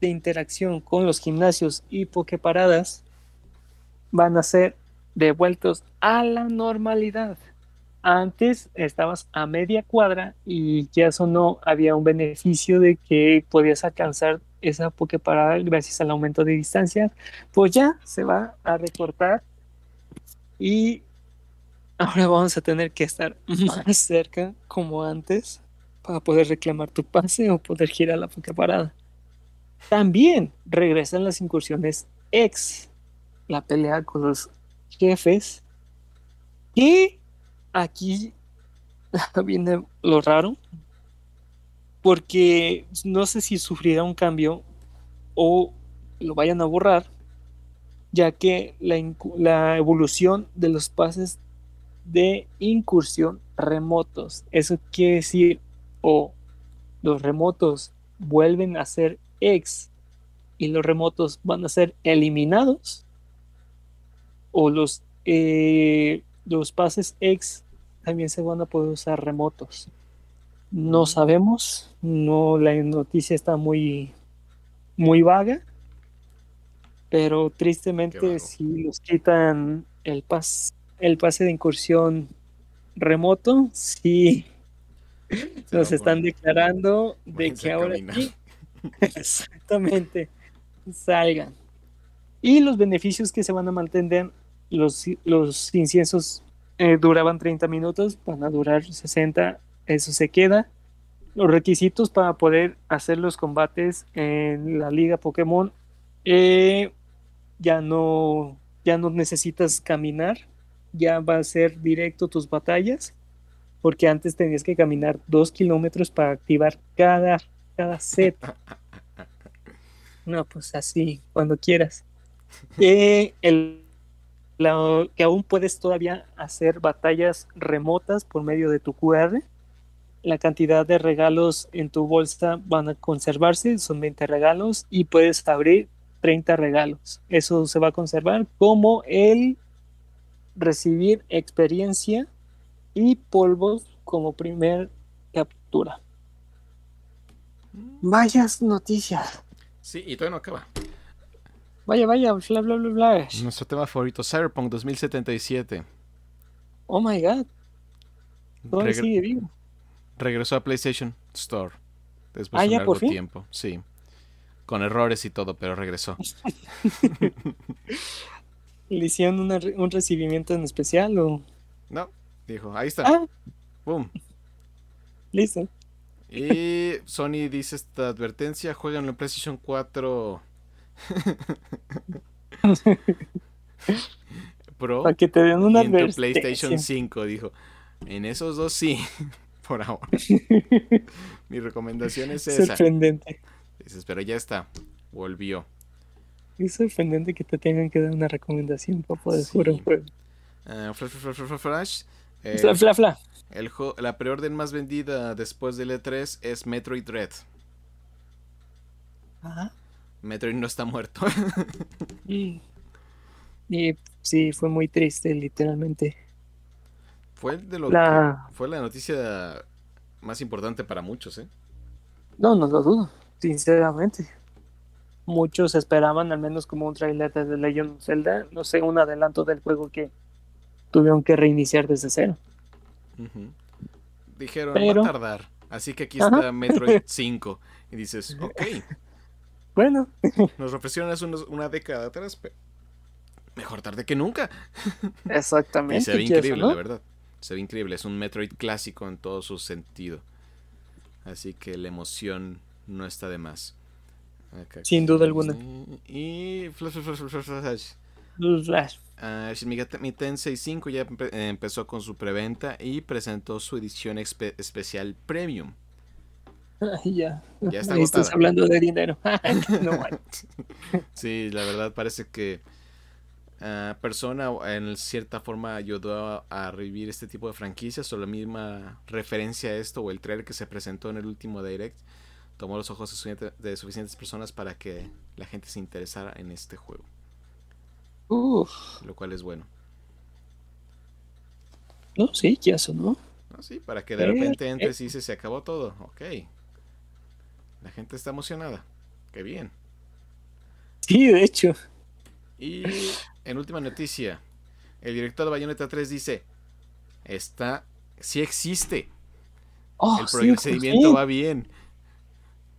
S2: de interacción con los gimnasios y Poképaradas van a ser devueltos a la normalidad. Antes estabas a media cuadra y ya eso no había un beneficio de que podías alcanzar esa Poképarada gracias al aumento de distancia. Pues ya se va a recortar y ahora vamos a tener que estar más cerca como antes para poder reclamar tu pase o poder girar la Poképarada. También regresan las incursiones ex, la pelea con los jefes. Y aquí viene lo raro, porque no sé si sufrirá un cambio o lo vayan a borrar, ya que la, evolución de los pases de incursión remotos, eso quiere decir o los remotos vuelven a ser ex y los remotos van a ser eliminados o los eh, los pases ex también se van a poder usar remotos. No sabemos no la noticia está muy muy vaga pero tristemente si los quitan el pas el pase de incursión remoto sí
S1: Se
S2: nos están declarando de que ahora sí, exactamente salgan. Y los beneficios que se van a mantener los, los inciensos eh, duraban 30 minutos, van a durar 60, eso se queda. Los requisitos para poder hacer los combates en la liga Pokémon eh, ya no ya no necesitas caminar, ya va a ser directo tus batallas, porque antes tenías que caminar dos kilómetros para activar cada, cada set. No, pues así, cuando quieras. Eh, el, que aún puedes todavía hacer batallas remotas por medio de tu QR. La cantidad de regalos en tu bolsa van a conservarse, son 20 regalos y puedes abrir 30 regalos. Eso se va a conservar como el recibir experiencia y polvos como primer captura. Vayas noticias.
S1: Sí, y todavía no acaba.
S2: Vaya, vaya, bla, bla, bla, bla.
S1: Nuestro tema favorito, Cyberpunk 2077.
S2: Oh my god. Todavía sigue vivo.
S1: Regresó a PlayStation Store. Después ah, de un largo tiempo. Sí. Con errores y todo, pero regresó.
S2: ¿Le hicieron un recibimiento en especial o...?
S1: No, dijo, ahí está. Ah. Boom.
S2: Listo.
S1: Y Sony dice esta advertencia, juegan en PlayStation 4 Pro
S2: Para que te den una
S1: en PlayStation 5, dijo. En esos dos sí, por ahora. Mi recomendación es esa.
S2: Sorprendente.
S1: Dices, pero ya está, volvió.
S2: Es sorprendente que te tengan que dar una recomendación para poder jugar un juego.
S1: Uh, flash, flash, flash, flash.
S2: Eh, fla, fla, fla.
S1: El la preorden más vendida después del E3 es Metroid Dread.
S2: Ajá.
S1: Metroid no está muerto.
S2: y, y, sí, fue muy triste, literalmente.
S1: Fue de lo que, fue la noticia más importante para muchos, ¿eh?
S2: No, no lo dudo sinceramente. Muchos esperaban al menos como un trailer de The Legend of Zelda, no sé, un adelanto del juego que tuvieron que reiniciar desde cero.
S1: Dijeron, va a tardar, así que aquí está Metroid 5. Y dices, ok.
S2: Bueno.
S1: Nos ofrecieron hace una década atrás, pero mejor tarde que nunca.
S2: Exactamente.
S1: y se ve increíble, la verdad. Se ve increíble. Es un Metroid clásico en todo su sentido. Así que la emoción no está de más.
S2: Sin duda alguna.
S1: Y Flash, Flash, Flash,
S2: Flash. Flash.
S1: Uh, Mi Tensei 5 ya empezó con su preventa y presentó su edición especial Premium.
S2: ya. Ya está Estás hablando de dinero. no,
S1: sí, la verdad parece que uh, Persona en cierta forma ayudó a, a, revivir este tipo de franquicias o la misma referencia a esto o el trailer que se presentó en el último direct tomó los ojos de suficientes personas para que la gente se interesara en este juego. Lo cual es bueno.
S2: No, sí, ya eso, ¿no?
S1: sí, para que de repente entres y dices, se acabó todo. Ok. La gente está emocionada. Qué bien.
S2: Sí, de hecho.
S1: Y en última noticia, el director de Bayonetta 3 dice, está, sí existe.
S2: Oh,
S1: el procedimiento va bien.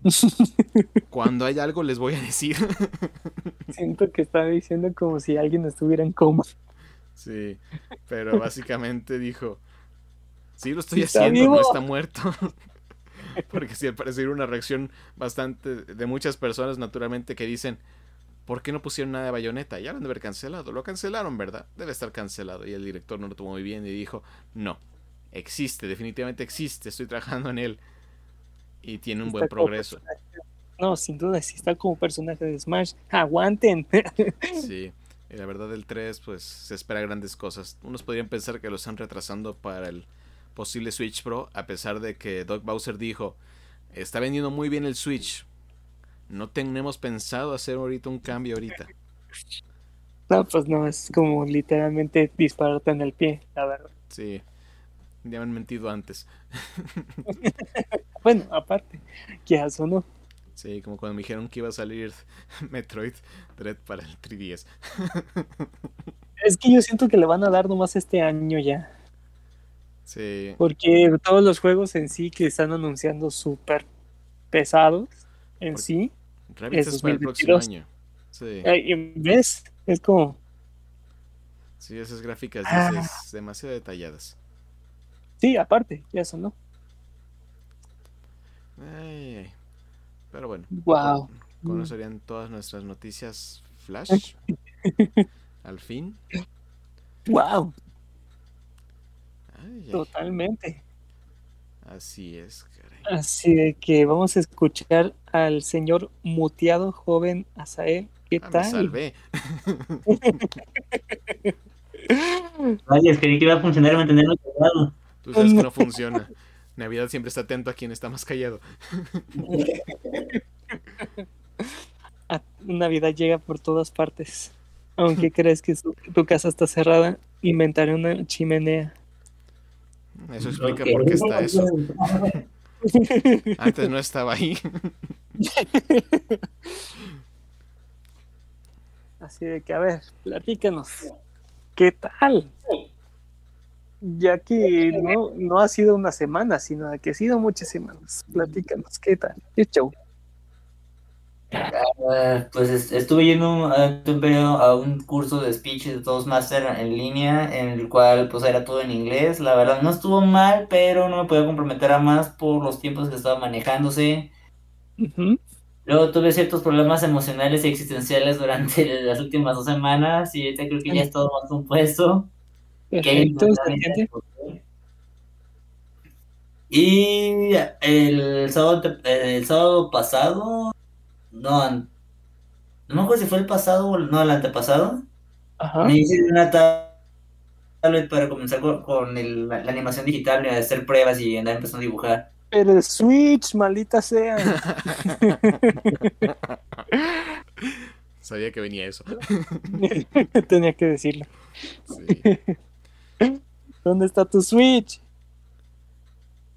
S1: Cuando hay algo les voy a decir.
S2: Siento que está diciendo como si alguien estuviera en coma.
S1: Sí, pero básicamente dijo, sí lo estoy haciendo, no está muerto. Porque sí, al parecer una reacción bastante de muchas personas naturalmente que dicen, ¿por qué no pusieron nada de bayoneta? Ya lo han de haber cancelado. Lo cancelaron, ¿verdad? Debe estar cancelado. Y el director no lo tomó muy bien y dijo, no, existe, definitivamente existe, estoy trabajando en él y tiene un buen progreso.
S2: No, sin duda, si está como personaje de Smash, aguanten.
S1: sí, y la verdad del 3, pues se espera grandes cosas. Unos podrían pensar que lo están retrasando para el posible Switch Pro, a pesar de que Doc Bowser dijo, está vendiendo muy bien el Switch. No tenemos pensado hacer ahorita un cambio ahorita.
S2: No, pues no, es como literalmente dispararte en el pie, la verdad.
S1: Sí, ya me han mentido antes.
S2: bueno, aparte, ¿qué hace no?
S1: Sí, como cuando me dijeron que iba a salir Metroid Dread para el 3DS.
S2: es que yo siento que le van a dar nomás este año ya.
S1: Sí.
S2: Porque todos los juegos en sí que están anunciando súper pesados en sí.
S1: es para el próximo año. Sí.
S2: ¿Ves? Es como.
S1: Sí, esas gráficas ah. dices, demasiado detalladas.
S2: Sí, aparte, ya eso no.
S1: Pero bueno.
S2: Wow.
S1: Conocerían todas nuestras noticias flash. al fin.
S2: Wow. Totalmente.
S1: Así es,
S2: caray. Así de que vamos a escuchar al señor muteado joven Asael. ¿Qué ah, tal? Me salvé.
S3: Vaya, creí que iba a funcionar mantenerlo callado.
S1: Tú sabes que no funciona. Navidad siempre está atento a quien está más callado.
S2: Navidad llega por todas partes. Aunque crees que tu casa está cerrada, inventaré una chimenea.
S1: Eso explica por qué está eso. Antes no estaba ahí.
S2: Así de que, a ver, platícanos. ¿Qué tal? Ya que no, no ha sido una semana, sino que ha sido muchas semanas. Platícanos, ¿qué tal? ¿Qué show?
S3: Ah, pues estuve yendo un, periodo a un curso de speech de Toastmaster en línea, en el cual pues era todo en inglés. La verdad no estuvo mal, pero no me podía comprometer a más por los tiempos que estaba manejándose. Luego tuve ciertos problemas emocionales y existenciales durante las últimas dos semanas y ahorita creo que ya es todo más compuesto. Y el sábado, el sábado pasado no, no me acuerdo si fue el pasado o no, el antepasado. Ajá. Me hice una tablet para comenzar con, la, animación digital, y hacer pruebas y andar empezando a dibujar.
S2: Pero el Switch, maldita sea.
S1: Sabía que venía eso.
S2: Tenía que decirlo. ¿Dónde está tu Switch?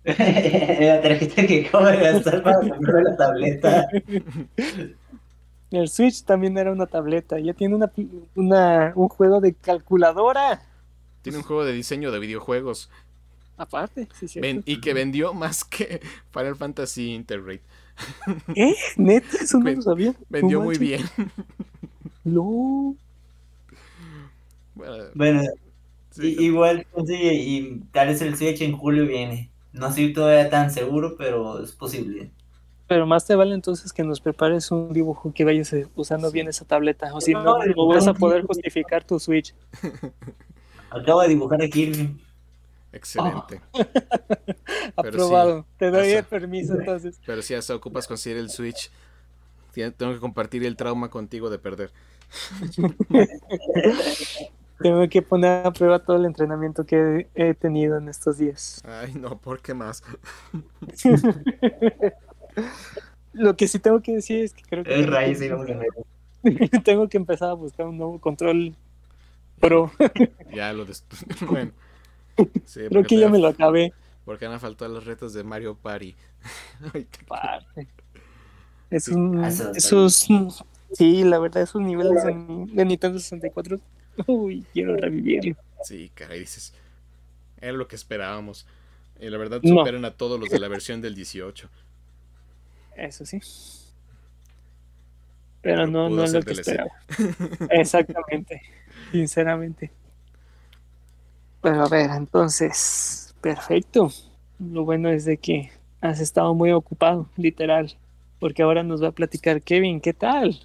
S3: La tarjeta que acabo de gastar para comprar la tableta.
S2: El Switch también era una tableta. Ya tiene una, una, un juego de calculadora.
S1: Tiene un juego de diseño de videojuegos.
S2: Aparte, sí, sí.
S1: y que vendió más que Final Fantasy Intergrade.
S2: ¿Eh? ¿Neta? Eso no lo sabía.
S1: Vendió muy bien.
S2: No.
S3: Bueno, igual, sí, y tal vez el Switch en julio viene. No estoy todavía tan seguro, pero es posible.
S2: Pero más te vale entonces que nos prepares un dibujo que vayas usando bien esa tableta. O si no, no, vas a poder justificar tu Switch.
S3: Acabo de dibujar aquí.
S1: Excelente.
S2: Aprobado. te doy el permiso entonces.
S1: Pero si ya se ocupas conseguir el Switch, tengo que compartir el trauma contigo de perder.
S2: Tengo que poner a prueba todo el entrenamiento que he tenido en estos días.
S1: Ay, no, ¿por qué más?
S2: Lo que sí tengo que decir es que creo que.
S3: El raíz
S2: tengo que empezar a buscar un nuevo control pro.
S1: ya lo Bueno.
S2: creo que ya me lo acabé.
S1: Porque han faltado los retos de Mario Party.
S2: es un, esos, sí, la verdad, esos niveles de Nintendo 64 Uy, quiero revivirlo.
S1: Sí, caray, dices. Era lo que esperábamos. Y la verdad superan a todos los de la versión del 18.
S2: Eso sí. Pero, no, no es lo que esperaba. Exactamente. Sinceramente. Pero a ver, entonces, perfecto. Lo bueno es de que has estado muy ocupado, literal. Porque ahora nos va a platicar Kevin, ¿qué tal?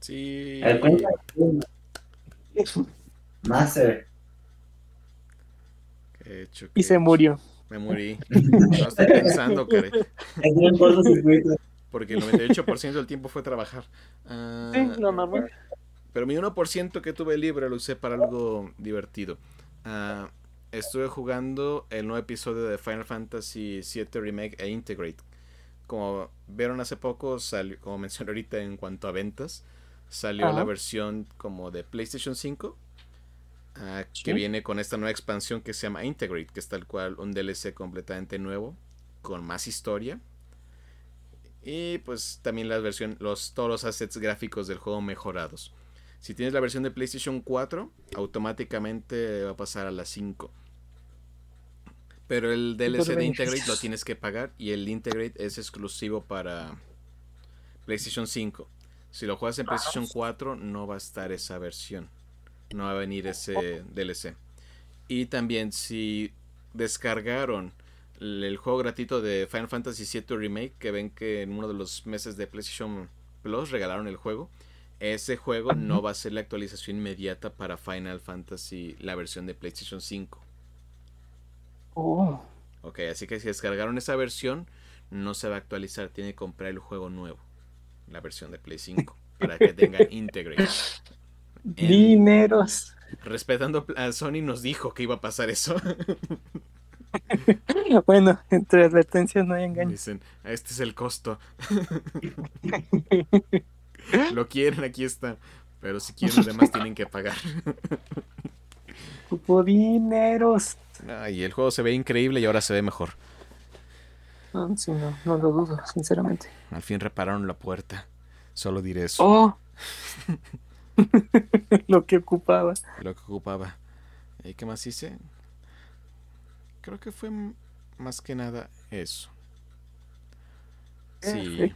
S1: Sí.
S3: Master.
S2: y se murió.
S1: Me morí. No estoy pensando, que Porque el 98% del tiempo fue trabajar.
S2: Ah, sí, lo normal.
S1: Pero mi 1% que tuve libre lo usé para algo divertido. Ah, estuve jugando el nuevo episodio de Final Fantasy VII Remake e Integrate. Como vieron hace poco, salió, como mencioné ahorita en cuanto a ventas, salió la versión como de PlayStation 5 ah, que viene con esta nueva expansión que se llama Integrate, que es tal cual un DLC completamente nuevo, con más historia. Y pues también la versión, los, todos los assets gráficos del juego mejorados. Si tienes la versión de PlayStation 4, automáticamente va a pasar a la 5. Pero el DLC de Integrate lo tienes que pagar y el Integrate es exclusivo para PlayStation 5. Si lo juegas en PlayStation 4 no va a estar esa versión. no va a venir ese DLC. Y también si descargaron el juego gratuito de Final Fantasy VII Remake, que ven que en uno de los meses de PlayStation Plus regalaron el juego, ese juego no va a ser la actualización inmediata para Final Fantasy, la versión de PlayStation 5.
S2: Oh.
S1: Ok, así que si descargaron esa versión, no se va a actualizar, tiene que comprar el juego nuevo, la versión de Play 5, para que tengan Integrate.
S2: Dineros.
S1: Respetando a Sony nos dijo que iba a pasar eso.
S2: bueno, entre advertencias no hay engaño.
S1: Dicen, este es el costo. Lo quieren, aquí está. Pero si quieren, los demás tienen que pagar.
S2: dineros.
S1: y el juego se ve increíble y ahora se ve mejor.
S2: No, sí, no, no lo dudo, sinceramente.
S1: Al fin repararon la puerta. Solo diré eso.
S2: Oh. lo que ocupaba.
S1: Lo que ocupaba. ¿Y qué más hice? Creo que fue más que nada eso. Sí.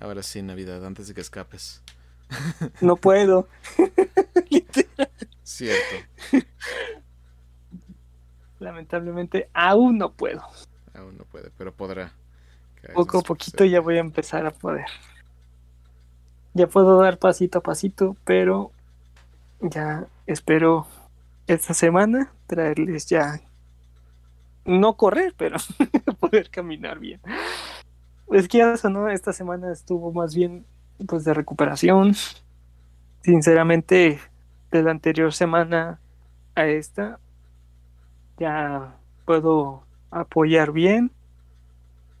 S1: Ahora sí, Navidad, antes de que escapes.
S2: No puedo.
S1: Cierto.
S2: Lamentablemente, aún no puedo.
S1: Aún no puede, pero podrá.
S2: Poco a poquito ya voy a empezar a poder. Ya puedo dar pasito a pasito, pero ya espero esta semana traerles ya no correr, pero poder caminar bien. Es que eso, ¿no? Esta semana estuvo más bien pues de recuperación. Sinceramente, de la anterior semana a esta, ya puedo apoyar bien.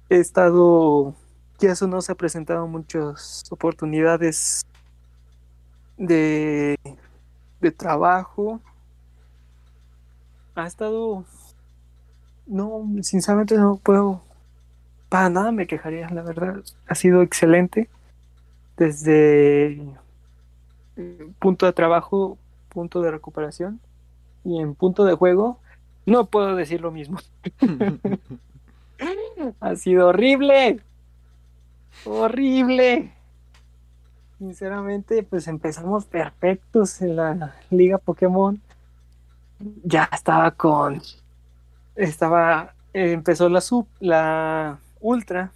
S2: He estado, ya eso no se ha presentado muchas oportunidades de, de trabajo. Ha estado, no, sinceramente no puedo, para nada me quejaría, la verdad. Ha sido excelente. Desde punto de trabajo, punto de recuperación y en punto de juego, no puedo decir lo mismo. ha sido horrible. Horrible. Sinceramente, pues empezamos perfectos en la liga Pokémon. Ya estaba con... Estaba... empezó la sub, la ultra.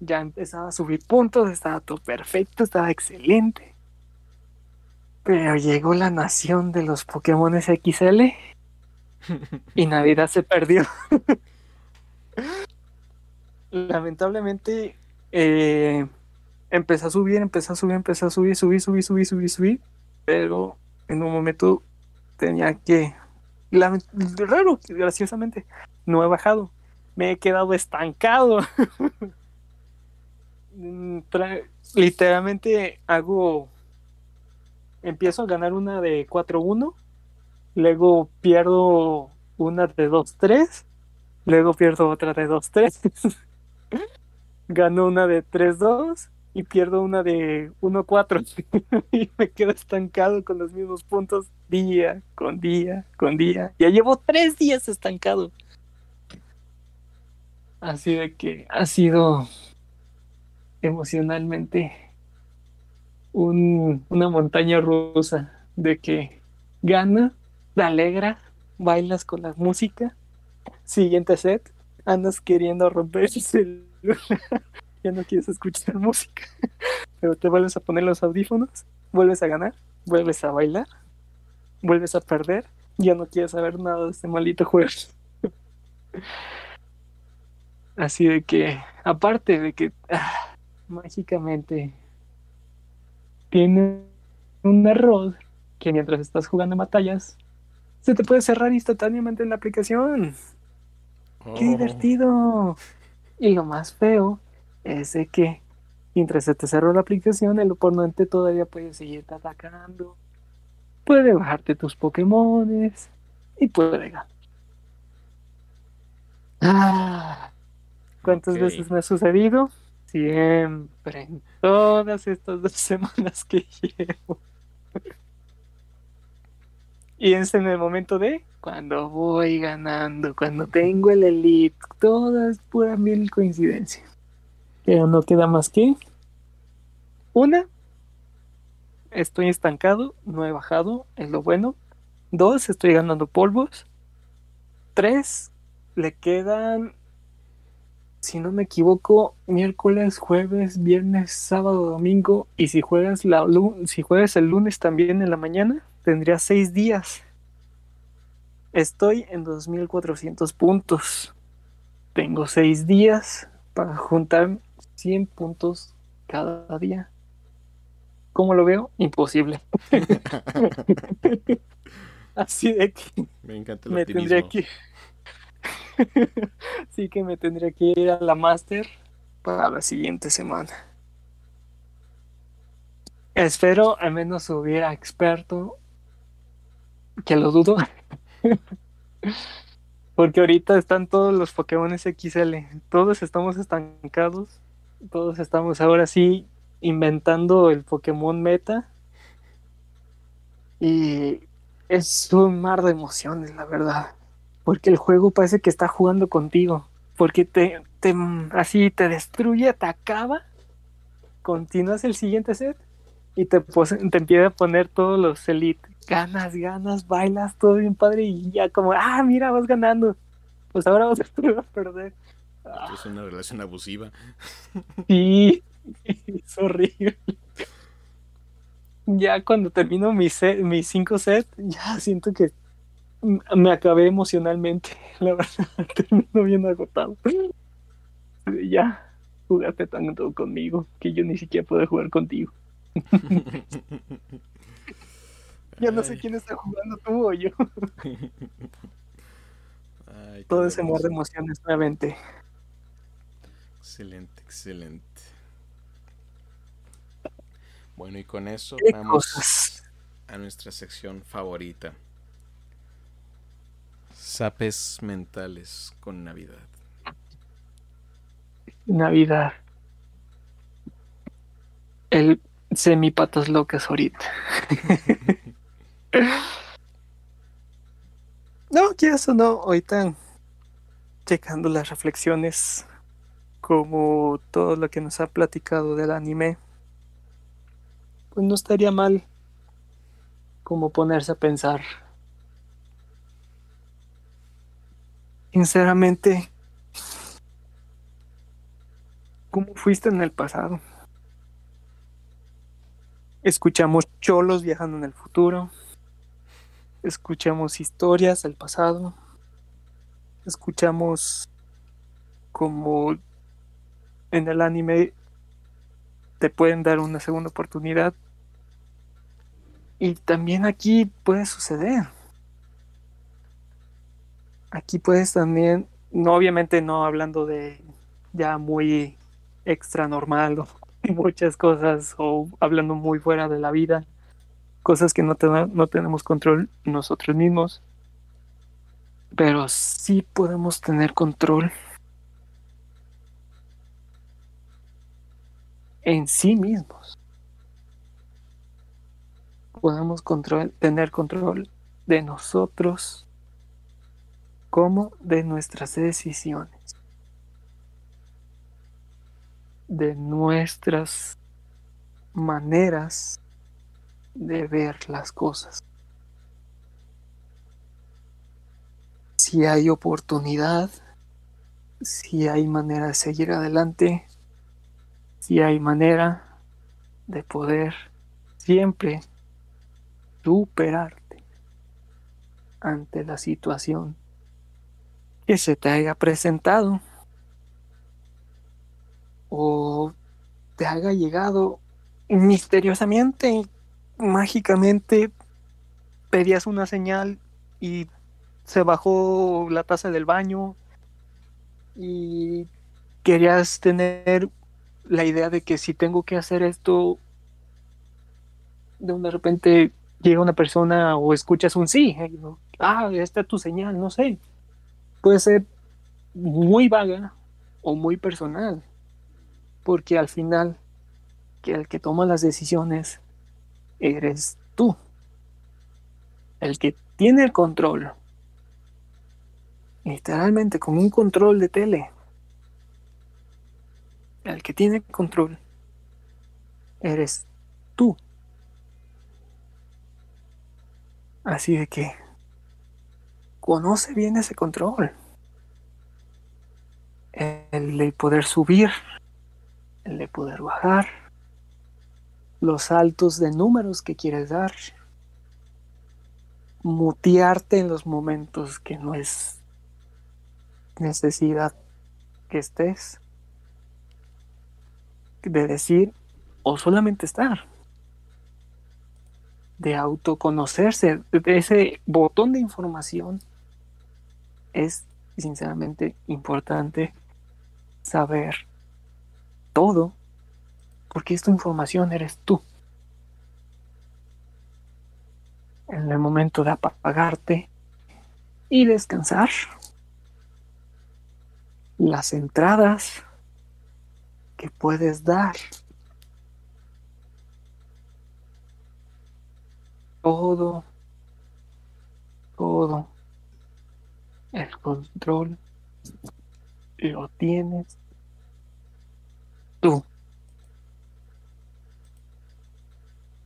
S2: Ya empezaba a subir puntos, estaba todo perfecto, estaba excelente. Pero llegó la nación de los Pokémon XL y Navidad se perdió. Lamentablemente eh, empezó a subir, empezó a subir, empezó a subir, subir, subir, subir, subir, subir, pero en un momento tenía que... raro, graciosamente, no he bajado, me he quedado estancado. Literalmente hago empiezo a ganar una de 4-1, luego pierdo una de 2-3, luego pierdo otra de 2-3, gano una de 3-2 y pierdo una de 1-4 y me quedo estancado con los mismos puntos día con día con día. Ya llevo tres días estancado. Así de que ha sido emocionalmente un, una montaña rusa de que gana, te alegra, bailas con la música, siguiente set, andas queriendo romper el celular, ya no quieres escuchar música, pero te vuelves a poner los audífonos, vuelves a ganar, vuelves a bailar, vuelves a perder, ya no quieres saber nada de este maldito juego. Así de que, aparte de que ah, mágicamente tiene un error que mientras estás jugando batallas, se te puede cerrar instantáneamente en la aplicación. ¡Qué oh. divertido! Y lo más feo es de que mientras se te cerró la aplicación, el oponente todavía puede seguirte atacando, puede bajarte tus Pokémones y puede ganar. Ah, ¿Cuántas veces me ha sucedido? Siempre, en todas estas dos semanas que llevo. Y es en el momento de cuando voy ganando, cuando tengo el elite, todas pura mil coincidencias. Pero no queda más que una estoy estancado, no he bajado, es lo bueno. Dos, estoy ganando polvos. Tres, le quedan, si no me equivoco, miércoles, jueves, viernes, sábado, domingo. Y si juegas, la, si juegas el lunes también en la mañana, tendría seis días. Estoy en 2400 puntos. Tengo seis días para juntar 100 puntos cada día. ¿Cómo lo veo? Imposible. Así de que
S1: me, encanta el
S2: me tendría que sí que me tendría que ir a la máster para la siguiente semana. Espero al menos hubiera experto, que lo dudo, porque ahorita están todos los Pokémon XL, todos estamos estancados, todos estamos ahora sí inventando el Pokémon meta. Y es un mar de emociones, la verdad. Porque el juego parece que está jugando contigo, porque te, te así te destruye, te acaba, continúas el siguiente set y te, te empieza a poner todos los elite, ganas, ganas, bailas, todo bien padre y ya como, ah, mira, vas ganando, pues ahora vas a perder.
S1: Es una relación abusiva.
S2: Sí, es horrible. Ya cuando termino mi set, mis cinco sets, ya siento que me acabé emocionalmente, la verdad, termino bien agotado. Ya, jugaste tanto conmigo que yo ni siquiera puedo jugar contigo. Ya no sé quién está jugando tú o yo. Todo ese amor de emociones nuevamente.
S1: Excelente, excelente. Bueno, y con eso vamos a nuestra sección favorita. Sapes mentales con Navidad.
S2: Navidad. El semipatas locas ahorita. no, que eso no, ahorita checando las reflexiones como todo lo que nos ha platicado del anime, pues no estaría mal como ponerse a pensar Sinceramente, ¿cómo fuiste en el pasado? Escuchamos cholos viajando en el futuro. Escuchamos historias del pasado. Escuchamos como en el anime te pueden dar una segunda oportunidad. Y también aquí puede suceder aquí puedes también, no obviamente no hablando de ya muy extra normal o muchas cosas o hablando muy fuera de la vida, cosas que no, no tenemos control nosotros mismos, pero sí podemos tener control en sí mismos. Podemos control, tener control de nosotros como de nuestras decisiones, de nuestras maneras de ver las cosas. Si hay oportunidad, si hay manera de seguir adelante, si hay manera de poder siempre superarte ante la situación que se te haya presentado o te haya llegado misteriosamente, mágicamente, pedías una señal y se bajó la taza del baño y querías tener la idea de que si tengo que hacer esto, de repente llega una persona o escuchas un sí, ah, esta es tu señal, no sé. Puede ser muy vaga o muy personal, porque al final que el que toma las decisiones eres tú, el que tiene el control, literalmente como un control de tele, el que tiene control eres tú, Así de que conoce bien ese control. El de poder subir, el de poder bajar, los saltos de números que quieres dar, mutearte en los momentos que no es necesidad que estés, de decir o solamente estar, de autoconocerse, de ese botón de información es sinceramente importante saber todo, porque esta información eres tú. En el momento de apagarte y descansar, las entradas que puedes dar. Todo, todo el control lo tienes tú.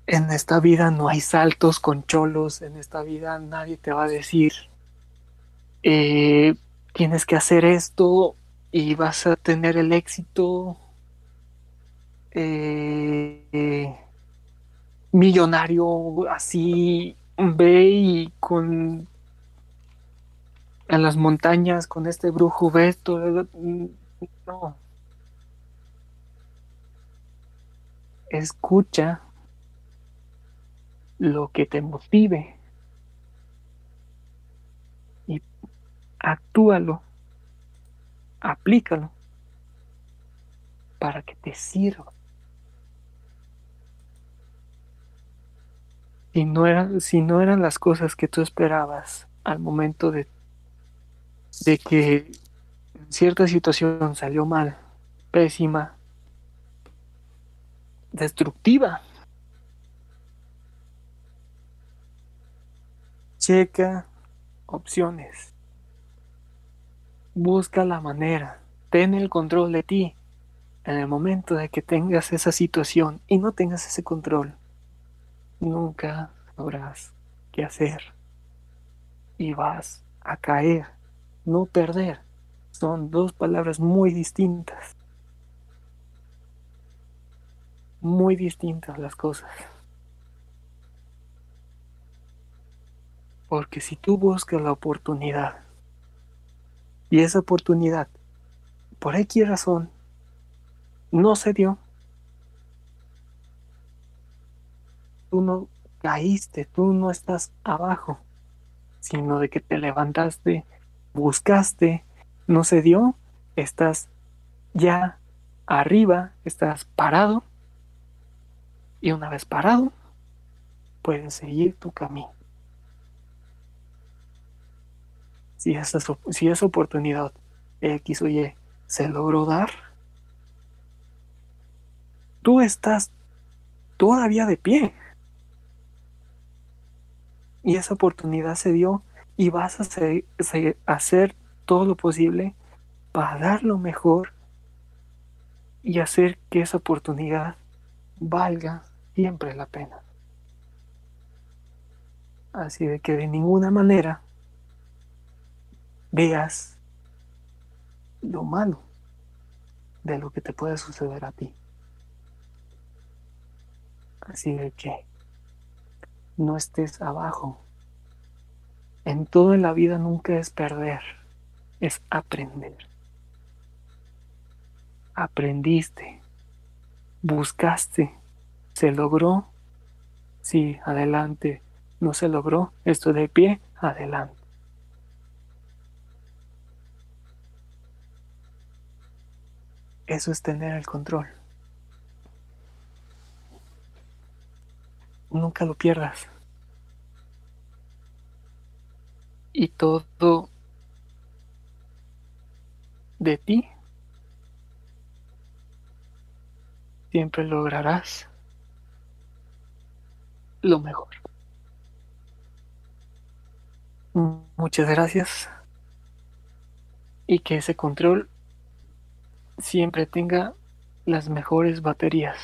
S2: En esta vida no hay saltos con cholos, en esta vida nadie te va a decir, eh, tienes que hacer esto y vas a tener el éxito eh, millonario así ve y con en las montañas con este brujo ves todo no. Escucha lo que te motive y actúalo aplícalo para que te sirva. Si no, eran, si no eran las cosas que tú esperabas al momento de, de que cierta situación salió mal, pésima, destructiva, checa opciones busca la manera, ten el control de ti. En el momento de que tengas esa situación y no tengas ese control, nunca sabrás qué hacer. Y vas a caer, no perder. Son dos palabras muy distintas. Muy distintas las cosas. Porque si tú buscas la oportunidad y esa oportunidad, por X razón, no se dio. Tú no caíste, tú no estás abajo, sino de que te levantaste, buscaste, no se dio, estás ya arriba, estás parado, y una vez parado, puedes seguir tu camino. Si esa, si esa oportunidad X o se logró dar, tú estás todavía de pie. Y esa oportunidad se dio y vas a hacer todo lo posible para dar lo mejor y hacer que esa oportunidad valga siempre la pena. Así de que de ninguna manera veas lo malo de lo que te puede suceder a ti. Así de que no estés abajo. En todo en la vida nunca es perder, es aprender. Aprendiste, buscaste, se logró. Sí, adelante. No se logró, estoy de pie, adelante. Eso es tener el control. Nunca lo pierdas. Y todo de ti siempre lograrás lo mejor. Muchas gracias. Y que ese control siempre tenga las mejores baterías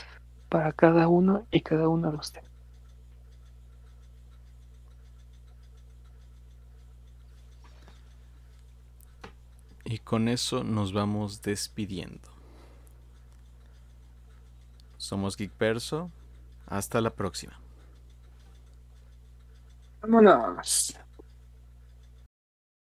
S2: para cada uno y cada uno de ustedes.
S1: Y con eso nos vamos despidiendo. Somos Geek Perso. Hasta la próxima.
S2: Vámonos.